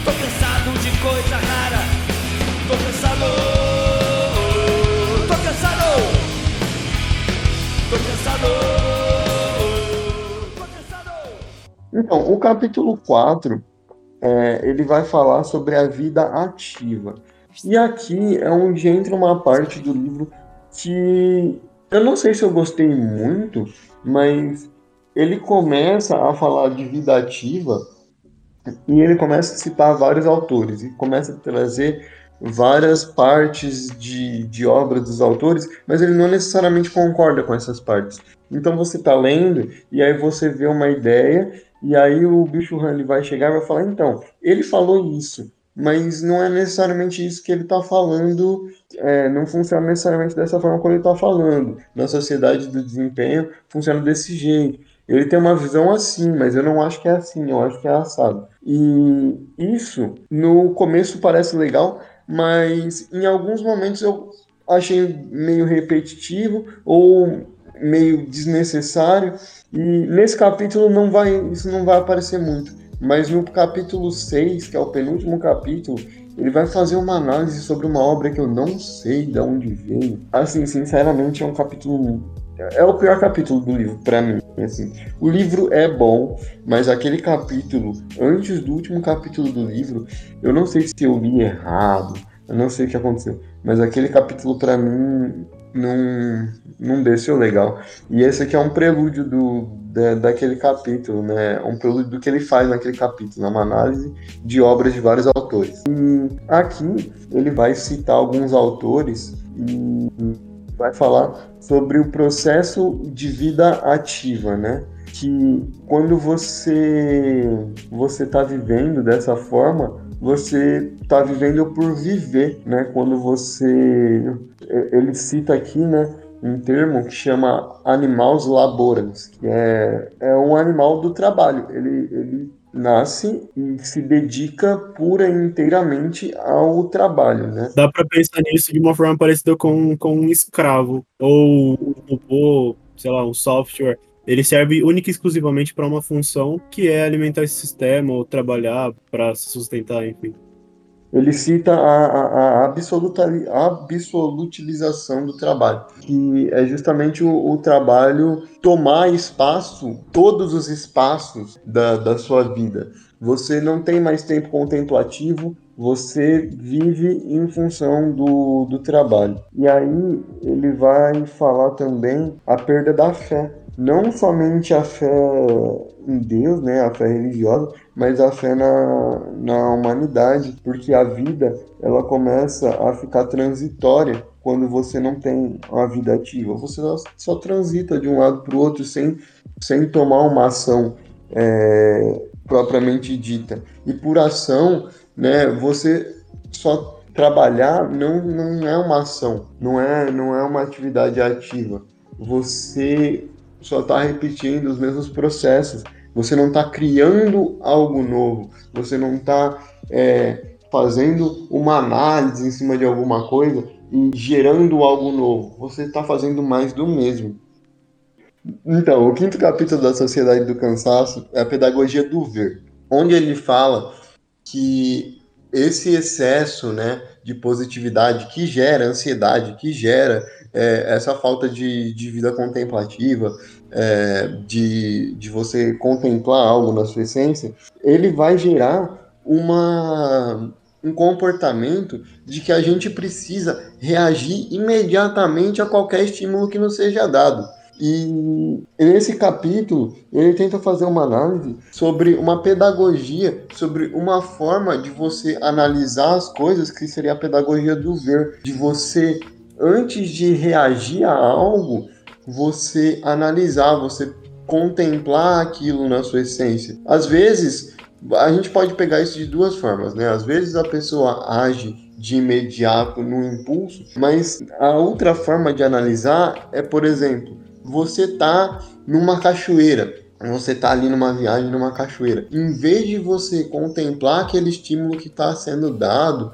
tô cansado de coisa rara, tô cansado, tô cansado, tô cansado. Então, o capítulo 4, é, ele vai falar sobre a vida ativa. E aqui é onde entra uma parte do livro que eu não sei se eu gostei muito, mas ele começa a falar de vida ativa e ele começa a citar vários autores e começa a trazer várias partes de, de obra dos autores, mas ele não necessariamente concorda com essas partes. Então você está lendo e aí você vê uma ideia e aí o bicho Han vai chegar e vai falar, então, ele falou isso, mas não é necessariamente isso que ele está falando, é, não funciona necessariamente dessa forma como ele está falando. Na sociedade do desempenho funciona desse jeito. Ele tem uma visão assim, mas eu não acho que é assim, eu acho que é assado. E isso, no começo parece legal, mas em alguns momentos eu achei meio repetitivo ou meio desnecessário. E nesse capítulo não vai, isso não vai aparecer muito. Mas no capítulo 6, que é o penúltimo capítulo, ele vai fazer uma análise sobre uma obra que eu não sei de onde veio. Assim, sinceramente, é um capítulo. É o pior capítulo do livro, para mim. Assim, o livro é bom, mas aquele capítulo, antes do último capítulo do livro, eu não sei se eu li errado, eu não sei o que aconteceu, mas aquele capítulo, para mim, não, não desceu legal. E esse aqui é um prelúdio do, da, daquele capítulo, né? Um prelúdio do que ele faz naquele capítulo, é uma análise de obras de vários autores. E aqui ele vai citar alguns autores e vai falar sobre o processo de vida ativa, né? Que quando você você está vivendo dessa forma, você está vivendo por viver, né? Quando você ele cita aqui, né, um termo que chama animals laborans, que é, é um animal do trabalho. Ele, ele nasce e se dedica pura e inteiramente ao trabalho, né? Dá pra pensar nisso de uma forma parecida com, com um escravo ou um robô, sei lá, um software. Ele serve única e exclusivamente para uma função que é alimentar esse sistema ou trabalhar para se sustentar, enfim. Ele cita a, a, a absoluta, absolutilização do trabalho, que é justamente o, o, trabalho tomar espaço, todos os espaços da, da sua vida. Você não tem mais tempo contemplativo, você vive em função do, do trabalho. E aí ele vai falar também a perda da fé não somente a fé em Deus, né, a fé religiosa, mas a fé na, na humanidade, porque a vida ela começa a ficar transitória quando você não tem uma vida ativa. Você só, transita de um lado para o outro sem, sem tomar uma ação é, propriamente dita. E por ação, né, você só trabalhar não, não é uma ação, não é, não é uma atividade ativa. Você só está repetindo os mesmos processos. Você não está criando algo novo. Você não está é, fazendo uma análise em cima de alguma coisa e gerando algo novo. Você está fazendo mais do mesmo. Então, o quinto capítulo da Sociedade do Cansaço é a pedagogia do ver, onde ele fala que esse excesso né, de positividade que gera ansiedade, que gera é, essa falta de, de vida contemplativa, é, de, de você contemplar algo na sua essência, ele vai gerar uma, um comportamento de que a gente precisa reagir imediatamente a qualquer estímulo que nos seja dado. E nesse capítulo ele tenta fazer uma análise sobre uma pedagogia, sobre uma forma de você analisar as coisas que seria a pedagogia do ver, de você antes de reagir a algo, você analisar, você contemplar aquilo na sua essência. Às vezes, a gente pode pegar isso de duas formas, né? Às vezes a pessoa age de imediato no impulso, mas a outra forma de analisar é, por exemplo, você tá numa cachoeira, você tá ali numa viagem numa cachoeira. Em vez de você contemplar aquele estímulo que está sendo dado,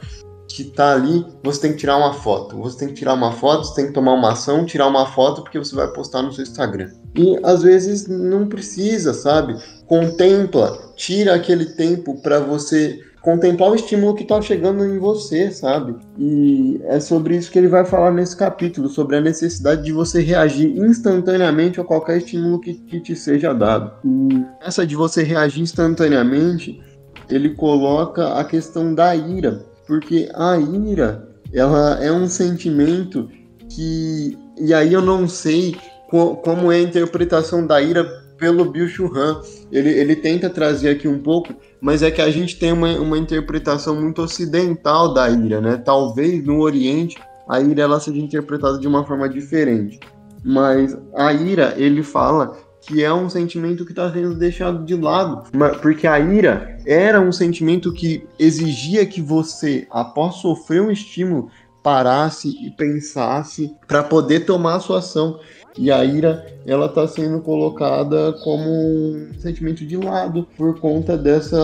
que tá ali, você tem que tirar uma foto. Você tem que tirar uma foto, você tem que tomar uma ação, tirar uma foto porque você vai postar no seu Instagram. E às vezes não precisa, sabe? Contempla, tira aquele tempo para você contemplar o estímulo que tá chegando em você, sabe? E é sobre isso que ele vai falar nesse capítulo, sobre a necessidade de você reagir instantaneamente a qualquer estímulo que, que te seja dado. E essa de você reagir instantaneamente, ele coloca a questão da ira porque a ira ela é um sentimento que e aí eu não sei co como é a interpretação da ira pelo Bill Churran. Ele, ele tenta trazer aqui um pouco, mas é que a gente tem uma, uma interpretação muito ocidental da ira, né? Talvez no Oriente a ira ela seja interpretada de uma forma diferente. Mas a ira, ele fala que é um sentimento que está sendo deixado de lado, porque a ira era um sentimento que exigia que você, após sofrer um estímulo, parasse e pensasse para poder tomar a sua ação. E a ira, ela está sendo colocada como um sentimento de lado por conta dessa,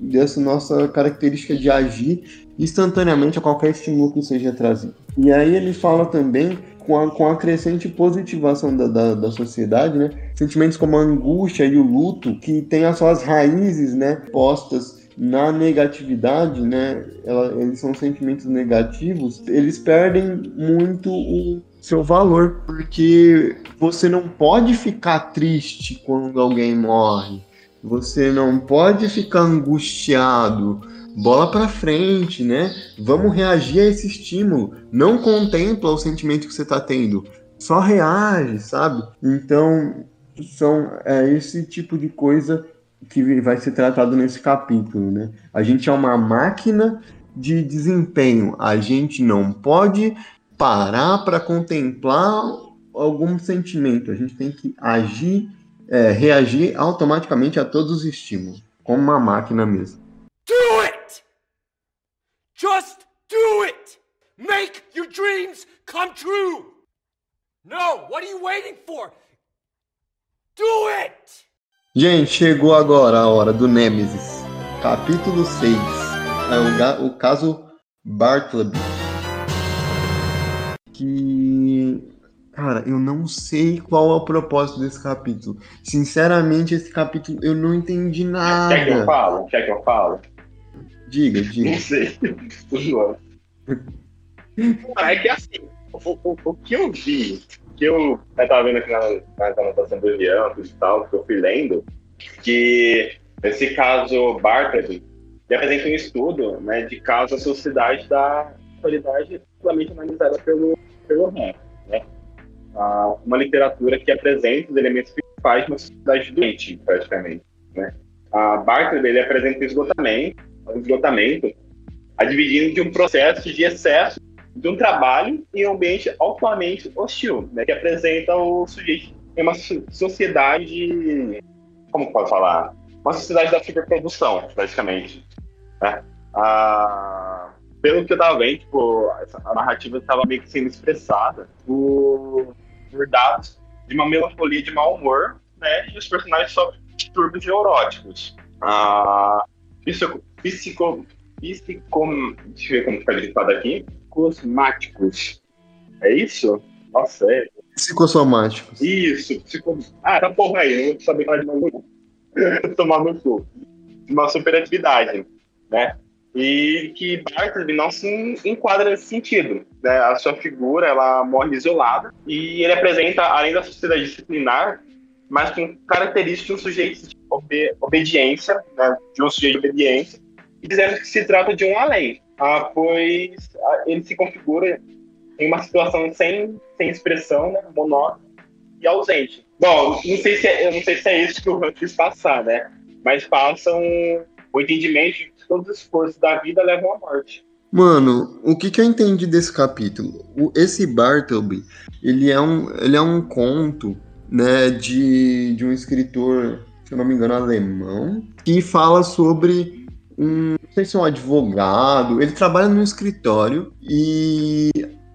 dessa nossa característica de agir instantaneamente a qualquer estímulo que seja trazido. E aí ele fala também com a, com a crescente positivação da, da, da, sociedade, né? Sentimentos como a angústia e o luto, que têm as suas raízes, né, postas na negatividade, né? Ela, eles são sentimentos negativos, eles perdem muito o seu valor, porque você não pode ficar triste quando alguém morre. Você não pode ficar angustiado bola para frente, né? Vamos reagir a esse estímulo. Não contempla o sentimento que você está tendo, só reage, sabe? Então, são é esse tipo de coisa que vai ser tratado nesse capítulo, né? A gente é uma máquina de desempenho. A gente não pode parar para contemplar algum sentimento. A gente tem que agir, é, reagir automaticamente a todos os estímulos, como uma máquina mesmo. Do it! come true. No, what are you waiting for? Do it! Gente, chegou agora a hora do Nemesis. Capítulo 6. É o, o caso Bartleby. Que. Cara, eu não sei qual é o propósito desse capítulo. Sinceramente, esse capítulo eu não entendi Quer que eu nada. falo? Quer que eu falo? Diga, Não diga. sei. Tô zoando. Ah, É que assim, o, o, o que eu vi, que eu, eu tava vendo aqui na, na anotação do Elianto e tal, que eu fui lendo, que esse caso Bartleby apresenta um estudo né, de caso à sociedade da atualidade amplamente analisada pelo, pelo Ram. Né? Ah, uma literatura que apresenta os elementos principais de uma sociedade doente, praticamente. Né? A Bartleby ele apresenta o esgotamento, o esgotamento advivindo de um processo de excesso de um trabalho em um ambiente altamente hostil, né, que apresenta o sujeito em uma so- sociedade, como pode falar, uma sociedade da superprodução, praticamente. Né? Ah, pelo que eu estava vendo, tipo, a narrativa estava meio que sendo expressada por, por dados de uma melancolia de mau humor, né, e os personagens sofrem distúrbios neuróticos. Ah, psico, psico, psico, deixa eu ver como fica grifado aqui, cosmáticos. É isso? Nossa, é. Psicossomáticos. Isso, psico... Ah, tá porra aí, eu não vou saber falar de novo. Tomar no cu. Uma superatividade, né? E que Bartleby não se enquadra nesse sentido. Né? A sua figura, ela morre isolada e ele apresenta, além da sociedade disciplinar, mas com características de um sujeito de obe- obediência, né? de um sujeito de obediência, e dizendo que se trata de um além, ah, pois ah, ele se configura em uma situação sem, sem expressão, né, monótona e ausente. Bom, não sei se é, eu não sei se é isso que o Han quis passar, né? Mas passa o entendimento de que todos os esforços da vida levam à morte. Mano, o que, que eu entendi desse capítulo? O- esse Bartleby, ele é um, ele é um conto, né, de, de um escritor, se eu não me engano, alemão, que fala sobre um, não sei se é um advogado, ele trabalha num escritório e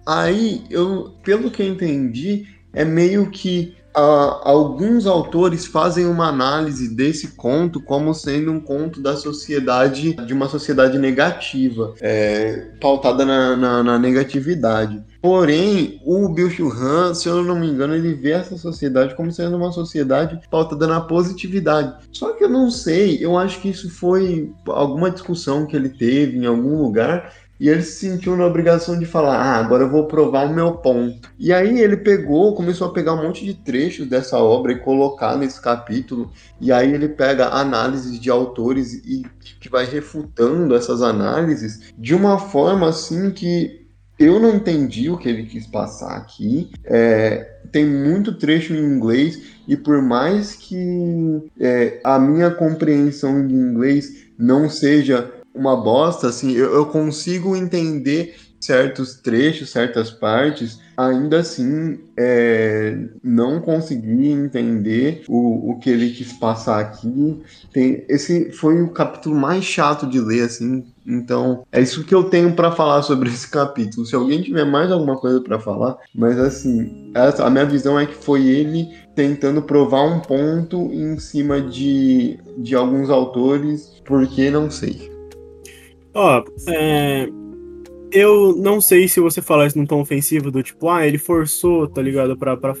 aí, eu, pelo que eu entendi, é meio que ah, alguns autores fazem uma análise desse conto como sendo um conto da sociedade, de uma sociedade negativa, é, pautada na, na- na negatividade. Porém, o Bill Han, se eu não me engano, ele vê essa sociedade como sendo uma sociedade pautada na positividade. Só que eu não sei, eu acho que isso foi alguma discussão que ele teve em algum lugar e ele se sentiu na obrigação de falar: ah, agora eu vou provar o meu ponto. E aí ele pegou, começou a pegar um monte de trechos dessa obra e colocar nesse capítulo. E aí ele pega análises de autores e que vai refutando essas análises de uma forma assim que eu não entendi o que ele quis passar aqui. É, tem muito trecho em inglês e por mais que é, a minha compreensão de inglês não seja uma bosta, assim, eu, eu consigo entender certos trechos, certas partes, ainda assim é, não consegui entender o, o que ele quis passar aqui. Tem, esse foi o capítulo mais chato de ler, assim. Então, é isso que eu tenho pra falar sobre esse capítulo. Se alguém tiver mais alguma coisa pra falar, mas assim, essa- a minha visão é que foi ele tentando provar um ponto em cima de, de alguns autores, porque não sei. Ó, é, eu não sei se você falar isso num tom ofensivo, do tipo, ah, ele forçou, tá ligado, pra, pra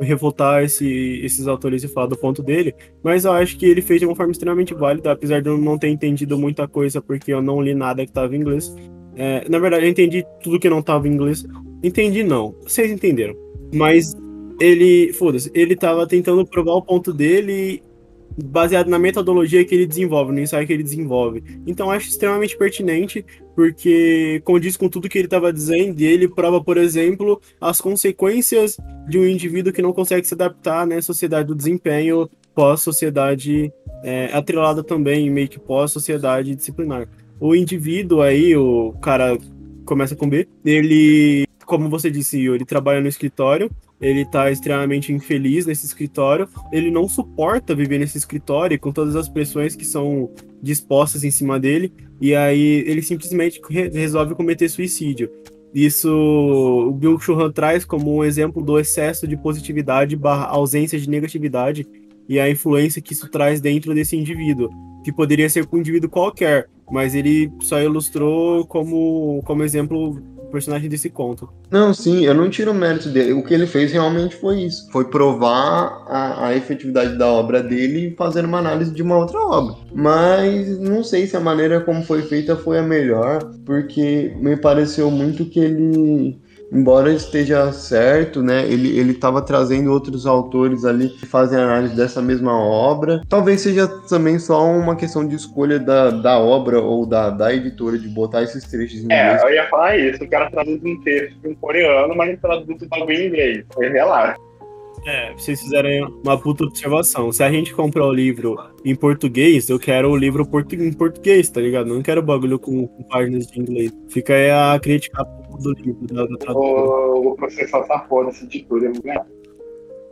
revoltar esse- esses autores e falar do ponto dele, mas eu acho que ele fez de uma forma extremamente válida, apesar de eu não ter entendido muita coisa, porque eu não li nada que tava em inglês. É, na verdade, eu entendi tudo que não tava em inglês. Entendi, não. Vocês entenderam. Mas ele, foda-se, ele tava tentando provar o ponto dele baseado na metodologia que ele desenvolve, no ensaio que ele desenvolve. Então acho extremamente pertinente, porque condiz com tudo que ele estava dizendo, e ele prova, por exemplo, as consequências de um indivíduo que não consegue se adaptar né, à sociedade do desempenho pós-sociedade é, atrelada também, meio que pós-sociedade disciplinar. O indivíduo aí, o cara começa com B, ele, como você disse, ele trabalha no escritório, ele tá extremamente infeliz nesse escritório, ele não suporta viver nesse escritório com todas as pressões que são dispostas em cima dele, e aí ele simplesmente re- resolve cometer suicídio. isso o Bill Churran traz como um exemplo do excesso de positividade barra ausência de negatividade e a influência que isso traz dentro desse indivíduo, que poderia ser um indivíduo qualquer, mas ele só ilustrou como, como exemplo personagem desse conto. Não, sim, eu não tiro o mérito dele. O que ele fez realmente foi isso. Foi provar a, a efetividade da obra dele fazer uma análise de uma outra obra. Mas não sei se a maneira como foi feita foi a melhor, porque me pareceu muito que ele embora esteja certo, né, ele ele estava trazendo outros autores ali que fazem análise dessa mesma obra. Talvez seja também só uma questão de escolha da, da obra ou da, da editora de botar esses trechos em É, inglês. eu ia falar isso. O cara traduz um texto em coreano, mas ele traduz o bagulho em inglês. Foi relaxa. É, vocês fizerem uma puta observação. Se a gente comprar o livro em português, eu quero o livro portu- em português, tá ligado? Não quero bagulho com, com páginas de inglês. Fica aí a crítica do livro, da, da. Vou, vou processar essa porra dessa editora. né?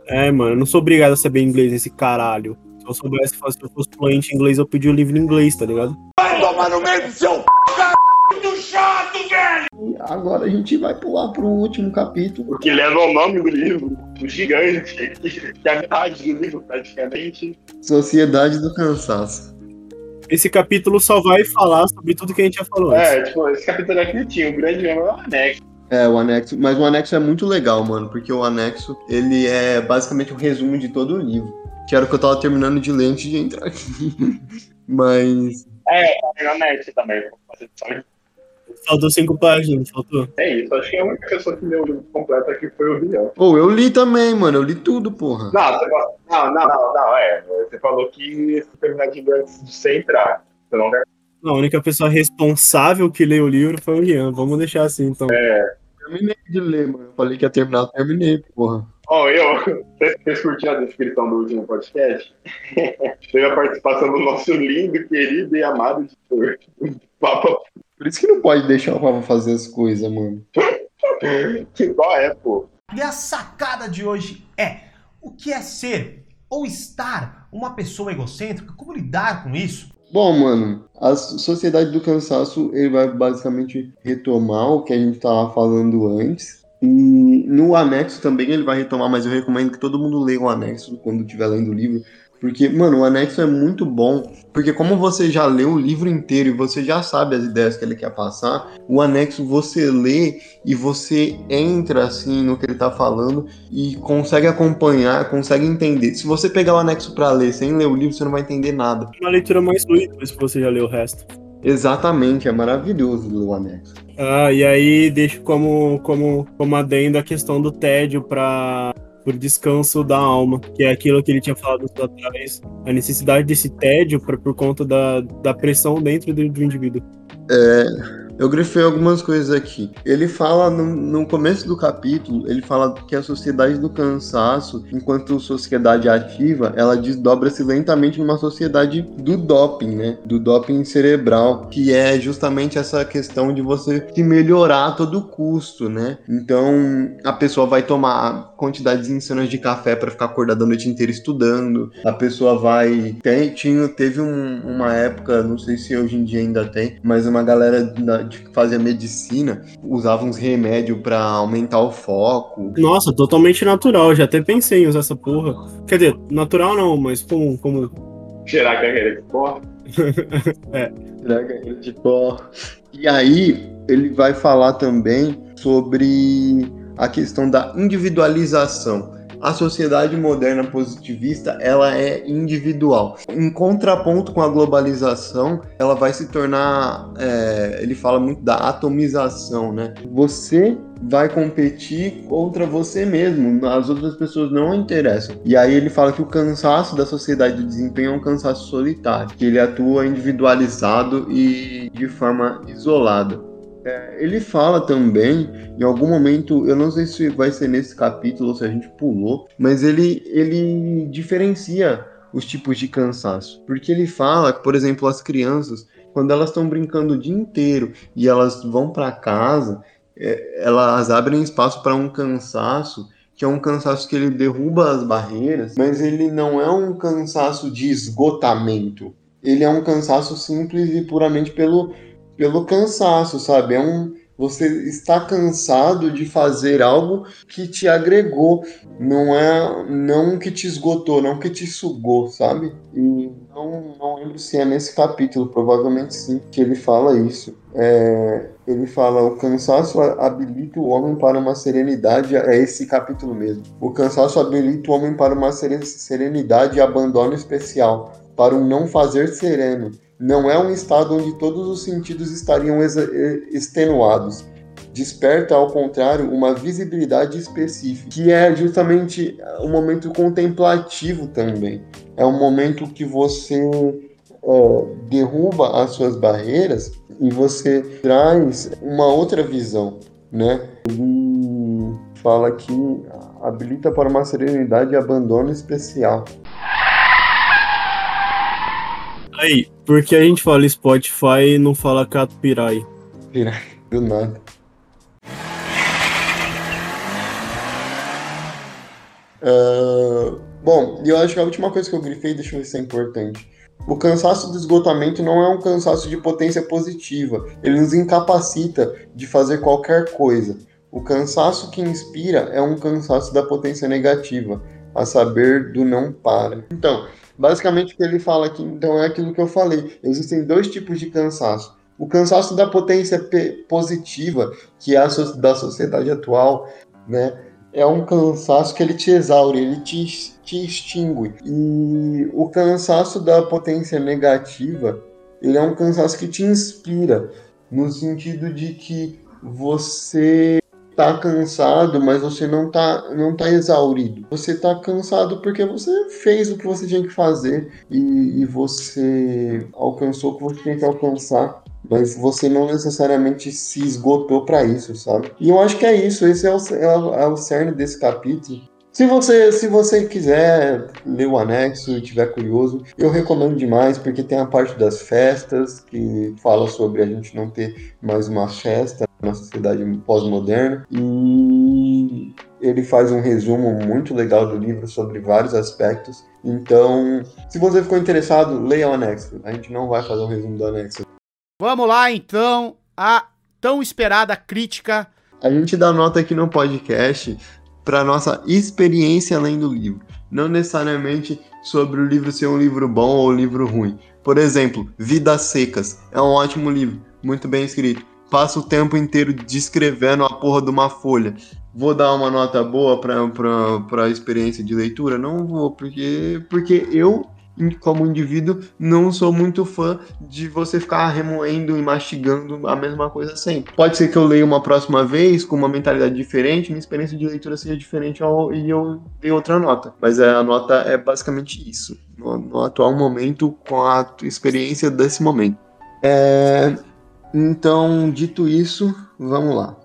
É, mano, eu não sou obrigado a saber inglês nesse caralho. Se eu soubesse, se eu fosse fluente em inglês, eu pedia o livro em inglês, tá ligado? Vai tomar no meio do seu muito chato, velho! E agora a gente vai pular pro último capítulo. O que leva ao nome do livro, o gigante, que é a metade do livro, praticamente. Sociedade do Cansaço. Esse capítulo só vai falar sobre tudo que a gente já falou antes. É, tipo, esse capítulo aqui tinha, o grande mesmo é o anexo. É, o anexo. Mas o anexo é muito legal, mano, porque o anexo, ele é basicamente um resumo de todo o livro. Que era o que eu tava terminando de ler antes de entrar aqui. Mas. É, tem o anexo também. Faltou cinco páginas, faltou. É isso, acho que a única pessoa que leu o livro completo aqui foi o Rian. Pô, eu li também, mano. Eu li tudo, porra. Não, você não, não, não, não, é. Você falou que se terminar de ler antes de você entrar. Você não quer. Não, a única pessoa responsável que leu o livro foi o Rian. Vamos deixar assim, então. Terminei de ler, mano. Eu falei que ia terminar, eu terminei, porra. Ó, eu, vocês vocês curtiram a descrição do último podcast? Teve a participação do nosso lindo, querido e amado editor. Papa, Por isso que não pode deixar o Papa fazer as coisas, mano. que qual é, pô? E a sacada de hoje é: o que é ser ou estar uma pessoa egocêntrica? Como lidar com isso? Bom, mano, a Sociedade do Cansaço, ele vai basicamente retomar o que a gente tava falando antes. E no anexo também ele vai retomar, mas eu recomendo que todo mundo leia o anexo quando estiver lendo o livro. Porque, mano, o anexo é muito bom. Porque como você já leu o livro inteiro e você já sabe as ideias que ele quer passar, o anexo você lê e você entra assim no que ele tá falando e consegue acompanhar, consegue entender. Se você pegar o anexo pra ler sem ler o livro, você não vai entender nada. Uma leitura mais fluida, que você já leu o resto. Exatamente, é maravilhoso ler o anexo. Ah, e aí deixo como, como, como adendo a questão do tédio para o descanso da alma, que é aquilo que ele tinha falado atrás, a necessidade desse tédio pra, por conta da, da pressão dentro do, do indivíduo. É, eu grifei algumas coisas aqui. Ele fala no, no começo do capítulo, ele fala que a sociedade do cansaço, enquanto sociedade ativa, ela desdobra-se lentamente numa sociedade do doping, né? Do doping cerebral, que é justamente essa questão de você se melhorar a todo custo, né? Então, a pessoa vai tomar quantidades insanas de café para ficar acordada a noite inteira estudando. A pessoa vai tem, tinha teve um- uma época, não sei se hoje em dia ainda tem, mas uma galera da- que fazia medicina usava uns remédios para aumentar o foco. Nossa, totalmente natural, já até pensei em usar essa porra. Quer dizer, natural não, mas como. como... Cheirar a carreira de porra. Draga de pó. E aí, ele vai falar também sobre a questão da individualização. A sociedade moderna positivista, ela é individual. Em contraponto com a globalização, ela vai se tornar, é, ele fala muito da atomização, né? Você vai competir contra você mesmo, as outras pessoas não interessam. E aí ele fala que o cansaço da sociedade do desempenho é um cansaço solitário, que ele atua individualizado e de forma isolada. É, ele fala também, em algum momento, eu não sei se vai ser nesse capítulo ou se a gente pulou, mas ele, ele diferencia os tipos de cansaço. Porque ele fala por exemplo, as crianças, quando elas estão brincando o dia inteiro e elas vão para casa, é, elas abrem espaço para um cansaço que é um cansaço que ele derruba as barreiras, mas ele não é um cansaço de esgotamento. Ele é um cansaço simples e puramente pelo, pelo cansaço, sabe? É um, Você está cansado de fazer algo que te agregou, não é não que te esgotou, não que te sugou, sabe? E não, não lembro se é nesse capítulo, provavelmente sim, que ele fala isso. É, ele fala: o cansaço habilita o homem para uma serenidade. É esse capítulo mesmo. O cansaço habilita o homem para uma serenidade e abandono especial, para um não fazer sereno não é um estado onde todos os sentidos estariam extenuados. Desperta, ao contrário, uma visibilidade específica, que é justamente um momento contemplativo também. É um momento que você é, derruba as suas barreiras e você traz uma outra visão, né? Ele fala que habilita para uma serenidade e abandono especial. Aí, por que a gente fala Spotify e não fala Catupirai? Pirai, do nada. Uh, bom, eu acho que a última coisa que eu grifei, deixa eu ver se é importante. O cansaço do esgotamento não é um cansaço de potência positiva, ele nos incapacita de fazer qualquer coisa. O cansaço que inspira é um cansaço da potência negativa, a saber, do não para. Então, Basicamente, o que ele fala aqui, então, é aquilo que eu falei. Existem dois tipos de cansaço. O cansaço da potência positiva, que é a da sociedade atual, né? É um cansaço que ele te exaure, ele te, te extingue. E o cansaço da potência negativa, ele é um cansaço que te inspira, no sentido de que você tá cansado, mas você não tá, não tá exaurido. Você tá cansado porque você fez o que você tinha que fazer e, e você alcançou o que você tinha que alcançar. Mas você não necessariamente se esgotou para isso, sabe? E eu acho que é isso. Esse é o, é o, é o cerne desse capítulo. Se você, se você quiser ler o anexo e tiver curioso, eu recomendo demais, porque tem a parte das festas, que fala sobre a gente não ter mais uma festa na sociedade pós-moderna. E ele faz um resumo muito legal do livro sobre vários aspectos. Então, se você ficou interessado, leia o anexo. A gente não vai fazer um resumo do anexo. Vamos lá, então, a tão esperada crítica. A gente dá nota aqui no podcast para nossa experiência além do livro, não necessariamente sobre o livro ser um livro bom ou um livro ruim. Por exemplo, Vidas Secas é um ótimo livro, muito bem escrito. Passa o tempo inteiro descrevendo a porra de uma folha. Vou dar uma nota boa para a experiência de leitura? Não vou, porque, porque eu como indivíduo, não sou muito fã de você ficar remoendo e mastigando a mesma coisa sempre. Pode ser que eu leia uma próxima vez com uma mentalidade diferente, minha experiência de leitura seja diferente e eu dê outra nota. Mas a nota é basicamente isso, no, no atual momento, com a experiência desse momento. É, então, dito isso, vamos lá.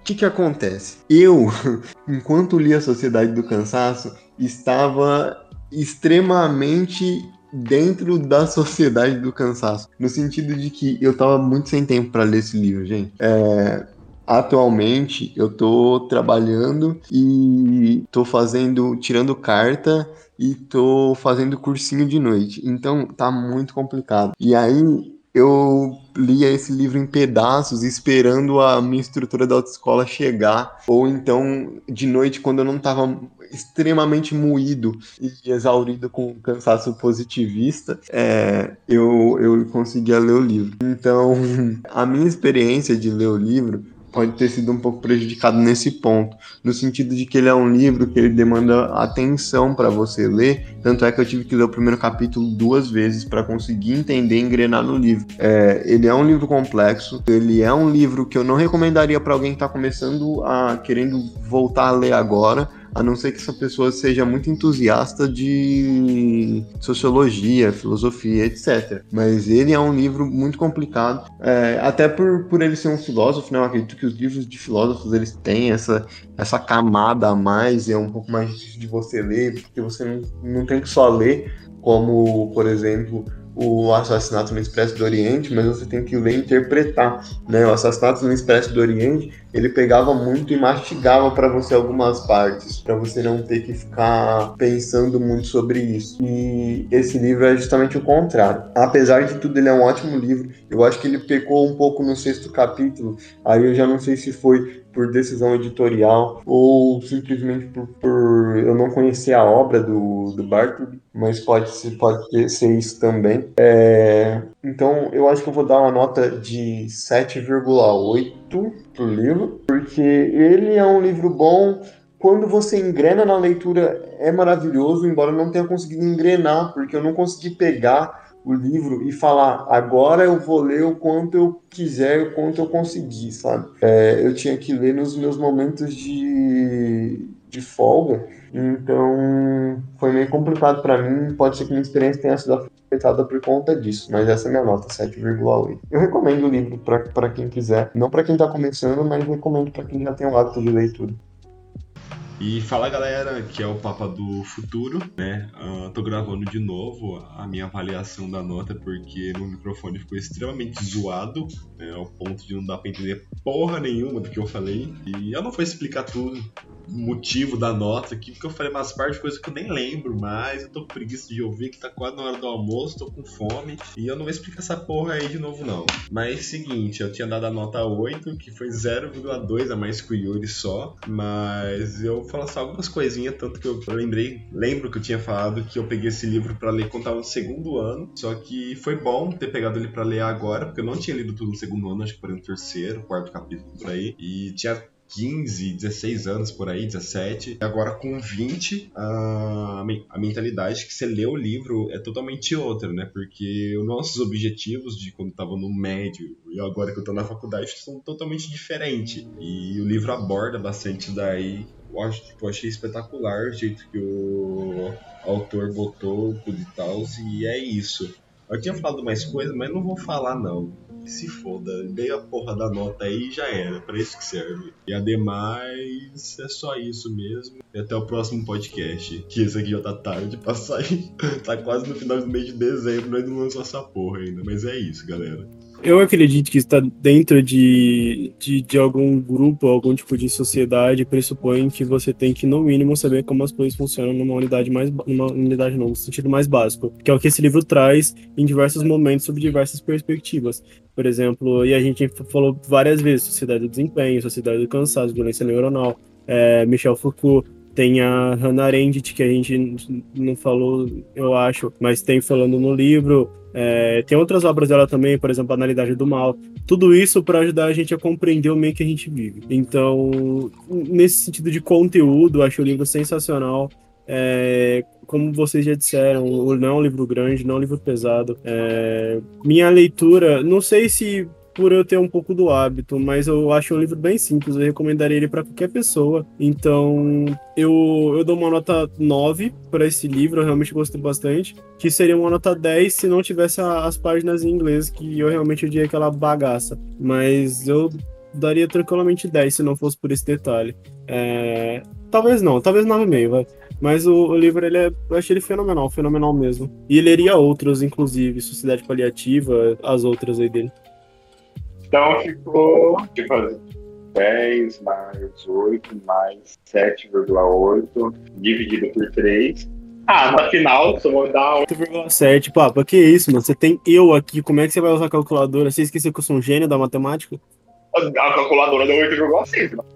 O que, que acontece? Eu, enquanto li A Sociedade do Cansaço, estava extremamente dentro da sociedade do cansaço. No sentido de que eu tava muito sem tempo para ler esse livro, gente. É, atualmente eu tô trabalhando e tô fazendo, tirando carta e tô fazendo cursinho de noite. Então tá muito complicado. E aí eu lia esse livro em pedaços, esperando a minha estrutura da autoescola chegar, ou então de noite, quando eu não estava extremamente moído e exaurido com cansaço positivista, é, eu, eu conseguia ler o livro. Então, a minha experiência de ler o livro pode ter sido um pouco prejudicado nesse ponto, no sentido de que ele é um livro que ele demanda atenção para você ler, tanto é que eu tive que ler o primeiro capítulo duas vezes para conseguir entender e engrenar no livro. É, ele é um livro complexo, ele é um livro que eu não recomendaria para alguém que está começando a querendo voltar a ler agora, a não ser que essa pessoa seja muito entusiasta de sociologia, filosofia, etc. Mas ele é um livro muito complicado, é, até por, por ele ser um filósofo, né? Eu acredito que os livros de filósofos eles têm essa, essa camada a mais, é um pouco mais difícil de você ler, porque você não, não tem que só ler, como, por exemplo, o Assassinato no Expresso do Oriente, mas você tem que ler e interpretar, né? O Assassinato no Expresso do Oriente, ele pegava muito e mastigava para você algumas partes, para você não ter que ficar pensando muito sobre isso. E esse livro é justamente o contrário. Apesar de tudo, ele é um ótimo livro. Eu acho que ele pecou um pouco no sexto capítulo. Aí eu já não sei se foi por decisão editorial ou simplesmente por, por eu não conhecer a obra do, do Bartleby, mas pode ser, pode ser isso também. É, então eu acho que eu vou dar uma nota de 7,8 pro livro, porque ele é um livro bom. Quando você engrena na leitura é maravilhoso, embora eu não tenha conseguido engrenar, porque eu não consegui pegar o livro e falar, agora eu vou ler o quanto eu quiser, o quanto eu conseguir, sabe? É, eu tinha que ler nos meus momentos de, de folga, então foi meio complicado para mim. Pode ser que minha experiência tenha sido afetada por conta disso, mas essa é minha nota, 7,8. Eu recomendo o livro para quem quiser, não para quem tá começando, mas recomendo para quem já tem o hábito de leitura. E fala galera, que é o Papa do Futuro, né? Uh, tô gravando de novo a minha avaliação da nota porque meu microfone ficou extremamente zoado, né? Ao ponto de não dar pra entender porra nenhuma do que eu falei. E eu não vou explicar tudo, motivo da nota aqui, porque eu falei umas partes de coisas que eu nem lembro mais, eu tô com preguiça de ouvir, que tá quase na hora do almoço, tô com fome, e eu não vou explicar essa porra aí de novo não. Mas seguinte, eu tinha dado a nota 8, que foi 0,2 a mais que o Yuri só, mas eu vou falar só algumas coisinhas, tanto que eu lembrei, lembro que eu tinha falado que eu peguei esse livro para ler quando tava no segundo ano, só que foi bom ter pegado ele para ler agora, porque eu não tinha lido tudo no segundo ano, acho que foi no terceiro, quarto capítulo por aí, e tinha 15, 16 anos por aí, 17. Agora com 20, a, a mentalidade que você lê o livro é totalmente outra, né? Porque os nossos objetivos de quando estava no médio e agora que eu tô na faculdade são totalmente diferentes. E o livro aborda bastante daí. Eu, acho, tipo, achei espetacular o jeito que o autor botou tudo e tal, e é isso. Eu tinha falado mais coisas, mas não vou falar não se foda, dei a porra da nota aí e já era, pra isso que serve. E ademais, é só isso mesmo. E até o próximo podcast, que esse aqui já tá tarde pra sair. tá quase no final do mês de dezembro, nós não lançamos essa porra ainda, mas é isso, galera. Eu acredito que está dentro de, de, de, algum grupo, algum tipo de sociedade, pressupõe que você tem que, no mínimo, saber como as coisas funcionam numa unidade mais numa unidade não, no sentido mais básico, que é o que esse livro traz em diversos momentos sobre diversas perspectivas. Por exemplo, e a gente falou várias vezes, sociedade do desempenho, sociedade do cansaço, violência neuronal, é, Michel Foucault, tem a Hannah Arendt, que a gente não falou, eu acho, mas tem falando no livro, é, tem outras obras dela também, por exemplo, Analidade do Mal. Tudo isso para ajudar a gente a compreender o meio que a gente vive. Então, nesse sentido de conteúdo, acho o livro sensacional. É, como vocês já disseram, não é um livro grande, não é um livro pesado. É, minha leitura, não sei se por eu ter um pouco do hábito, mas eu acho um livro bem simples, eu recomendaria ele para qualquer pessoa. Então, eu, eu dou uma nota 9 para esse livro, eu realmente gostei bastante, que seria uma nota 10 se não tivesse a, as páginas em inglês, que eu realmente odiei aquela bagaça. Mas eu daria tranquilamente 10 se não fosse por esse detalhe. É, talvez não, talvez 9,5, vai. Mas o, o, livro, ele é, eu achei ele fenomenal, fenomenal mesmo. E leria outros, inclusive, Sociedade Paliativa, as outras aí dele. Então ficou, tipo, 10 mais 8 mais 7,8 dividido por 3. Ah, no final, só vou dar 8,7. Papa, que isso, mano? Você tem eu aqui, como é que você vai usar a calculadora? Você esqueceu que eu sou um gênio da matemática? A calculadora deu 8,6, mano.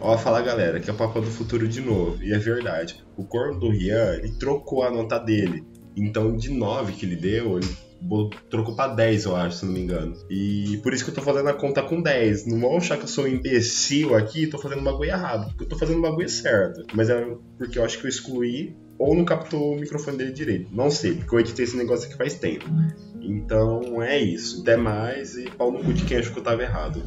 Ó, fala galera, que é o Papa do Futuro de novo. E é verdade. O corno do Rian, ele trocou a nota dele. Então, de 9 que ele deu, ele trocou pra 10, eu acho, se não me engano. E por isso que eu tô fazendo a conta com 10. Não vão achar que eu sou um imbecil aqui e tô fazendo um bagulho errado. Porque eu tô fazendo um bagulho certo. Mas é porque eu acho que eu excluí ou não captou o microfone dele direito. Não sei, porque eu editei esse negócio aqui faz tempo. Então é isso. Até mais e pau no cu de quem achou que eu tava errado.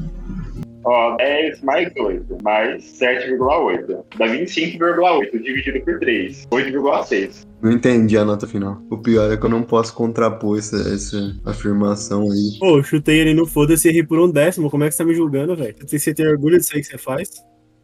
Ó, 10 mais 8, mais 7,8. Dá 25,8 dividido por 3. 8,6. Não entendi a nota final. O pior é que eu não posso contrapor essa, essa afirmação aí. Pô, eu chutei ele no foda-se e ri por um décimo. Como é que você tá me julgando, velho? Você tem orgulho disso aí que você faz?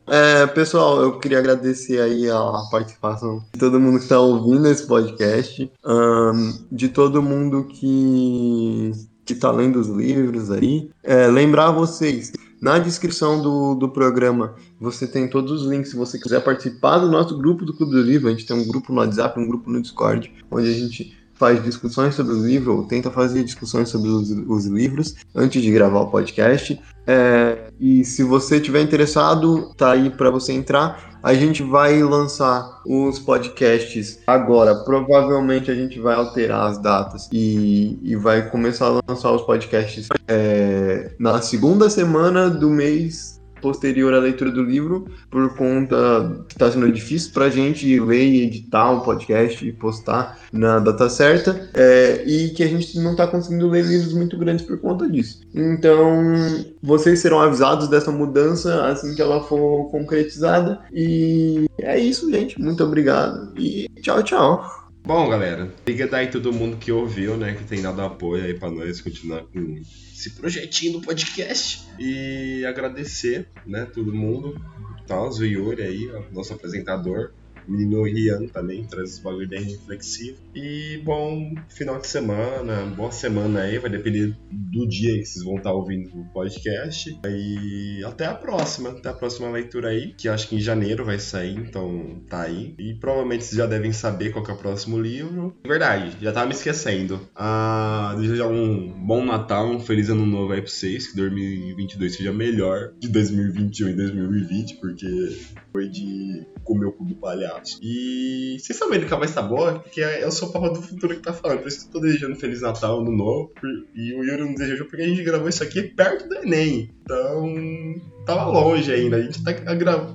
É, pessoal, eu queria agradecer aí a participação de todo mundo que está ouvindo esse podcast, ahn, de todo mundo que que está lendo os livros aí. É, lembrar vocês, na descrição do, do programa você tem todos os links se você quiser participar do nosso grupo do Clube do Livro. A gente tem um grupo no WhatsApp, um grupo no Discord, onde a gente faz discussões sobre o livro, ou tenta fazer discussões sobre os, os livros antes de gravar o podcast. É, e se você tiver interessado, tá aí para você entrar. A gente vai lançar os podcasts agora. Provavelmente a gente vai alterar as datas e, e vai começar a lançar os podcasts é, na segunda semana do mês posterior à leitura do livro, por conta que está sendo difícil para a gente ler e editar um podcast e postar na data certa, é, e que a gente não está conseguindo ler livros muito grandes por conta disso. Então, vocês serão avisados dessa mudança assim que ela for concretizada. E é isso, gente. Muito obrigado e tchau, tchau. Bom, galera, obrigado aí todo mundo que ouviu, né? Que tem dado apoio aí pra nós continuar com esse projetinho do podcast. E agradecer, né, todo mundo. Tal, o Yuri aí, nosso apresentador. Menino Rian também traz esse bagulho bem reflexivo. E bom final de semana, boa semana aí, vai depender do dia que vocês vão estar ouvindo o podcast. E até a próxima, até a próxima leitura aí, que acho que em janeiro vai sair, então tá aí. E provavelmente vocês já devem saber qual é o próximo livro. Verdade, já tava me esquecendo. Ah, desejar um bom Natal, um feliz ano novo aí pra vocês, que 2022 seja melhor de 2021 e 2020, porque foi de comer o cu do palhaço. E vocês sabem que a voz tá boa, porque eu sou o Papa do Futuro que tá falando. Por isso que eu tô desejando Feliz Natal, Ano Novo. E o Yuri não desejou porque a gente gravou isso aqui perto do Enem. Então, tava longe ainda. A gente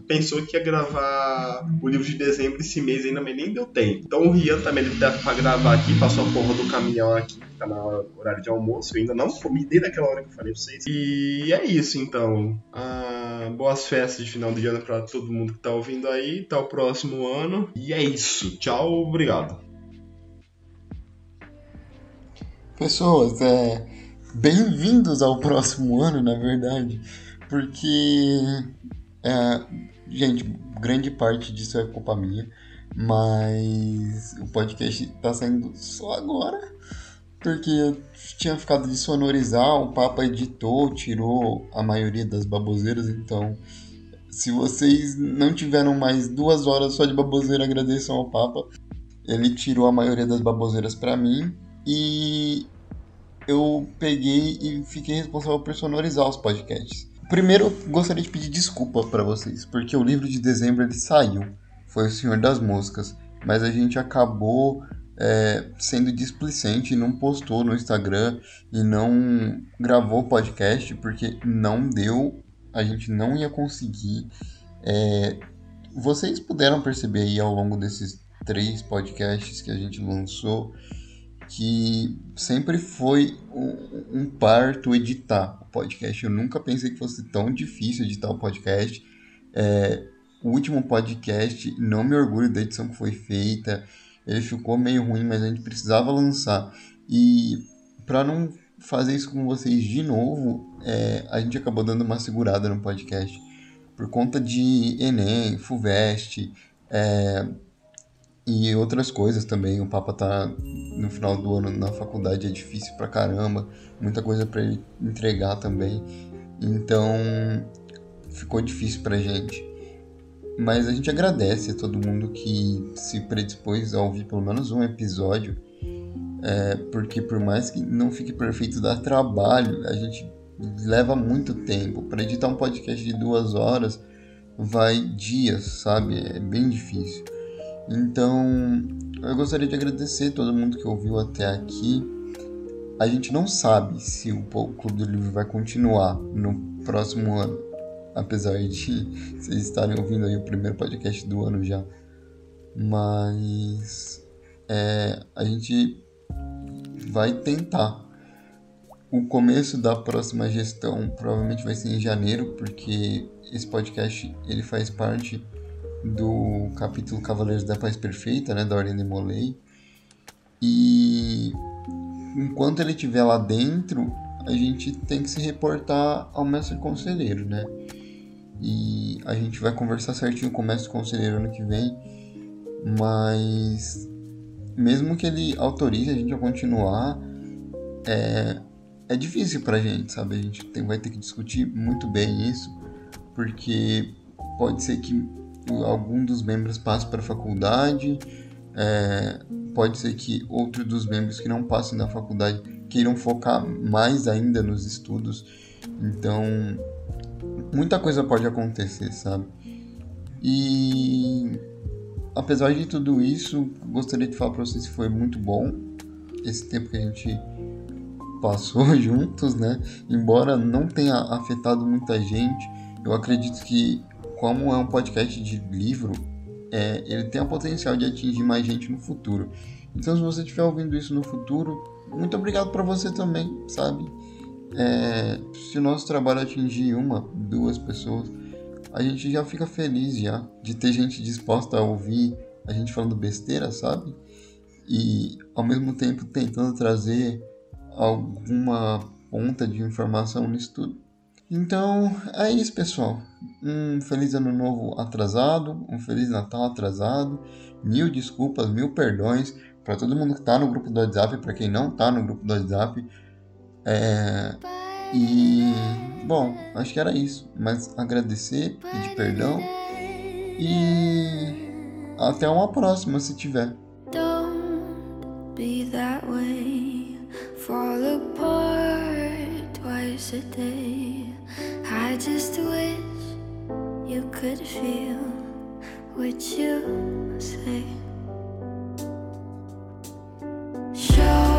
pensou que ia gravar o livro de dezembro esse mês ainda, mas nem deu tempo. Então o Rian também ele deve pra gravar aqui, passou a porra do caminhão aqui, que tá hora- horário de almoço. Eu ainda não comi desde aquela hora que eu falei pra vocês. E é isso então. Ah, boas festas de final de ano pra todo mundo que tá ouvindo aí. Até o próximo ano. E é isso. Tchau, obrigado. Pessoas, é, bem-vindos ao próximo ano, na verdade, porque, é, gente, grande parte disso é culpa minha, mas o podcast tá saindo só agora, porque eu tinha ficado de sonorizar, o Papa editou, tirou a maioria das baboseiras, então se vocês não tiveram mais duas horas só de baboseira, agradeçam ao Papa. Ele tirou a maioria das baboseiras pra mim e eu peguei e fiquei responsável por sonorizar os podcasts. Primeiro, gostaria de pedir desculpa pra vocês, porque o livro de dezembro ele saiu, foi o Senhor das Moscas, mas a gente acabou é, sendo displicente e não postou no Instagram e não gravou podcast porque não deu, a gente não ia conseguir. É, vocês puderam perceber aí ao longo desses três podcasts que a gente lançou que sempre foi um, um parto editar o podcast. Eu nunca pensei que fosse tão difícil editar o podcast. É, o último podcast, não me orgulho da edição que foi feita. Ele ficou meio ruim, mas a gente precisava lançar. E para não fazer isso com vocês de novo, é, a gente acabou dando uma segurada no podcast. Por conta de Enem, FUVEST, é, e outras coisas também. O Papa tá no final do ano na faculdade, é difícil pra caramba, muita coisa para ele entregar também. Então ficou difícil pra gente. Mas a gente agradece a todo mundo que se predispôs a ouvir pelo menos um episódio. É, porque por mais que não fique perfeito, dá trabalho. A gente leva muito tempo. Para editar um podcast de duas horas vai dias, sabe? É bem difícil. Então, eu gostaria de agradecer todo mundo que ouviu até aqui. A gente não sabe se o Clube do Livro vai continuar no próximo ano, apesar de vocês estarem ouvindo aí o primeiro podcast do ano já. Mas é, a gente vai tentar. O começo da próxima gestão provavelmente vai ser em janeiro, porque esse podcast ele faz parte do capítulo Cavaleiros da Paz Perfeita, né, da Ordem de Molay. E enquanto ele estiver lá dentro, a gente tem que se reportar ao mestre conselheiro, né? E a gente vai conversar certinho com o mestre conselheiro ano que vem. Mas mesmo que ele autorize a gente a continuar, é, é difícil pra gente, sabe? A gente tem, vai ter que discutir muito bem isso, porque pode ser que algum dos membros passe para a faculdade, é, pode ser que outro dos membros que não passem da faculdade queiram focar mais ainda nos estudos. Então, muita coisa pode acontecer, sabe? E apesar de tudo isso, gostaria de falar para vocês que foi muito bom esse tempo que a gente passou juntos, né? Embora não tenha afetado muita gente, eu acredito que como é um podcast de livro, é, ele tem o potencial de atingir mais gente no futuro. Então, se você estiver ouvindo isso no futuro, muito obrigado para você também, sabe? É, se o nosso trabalho atingir uma, duas pessoas, a gente já fica feliz já de ter gente disposta a ouvir a gente falando besteira, sabe? E ao mesmo tempo tentando trazer alguma ponta de informação nisso tudo. Então é isso, pessoal. Um feliz ano novo atrasado, um feliz Natal atrasado. Mil desculpas, mil perdões para todo mundo que está no grupo do WhatsApp, para quem não está no grupo do WhatsApp. É... E bom, acho que era isso. Mas agradecer, pedir perdão e até uma próxima se tiver. Fall apart twice a day. I just wish you could feel what you say. Show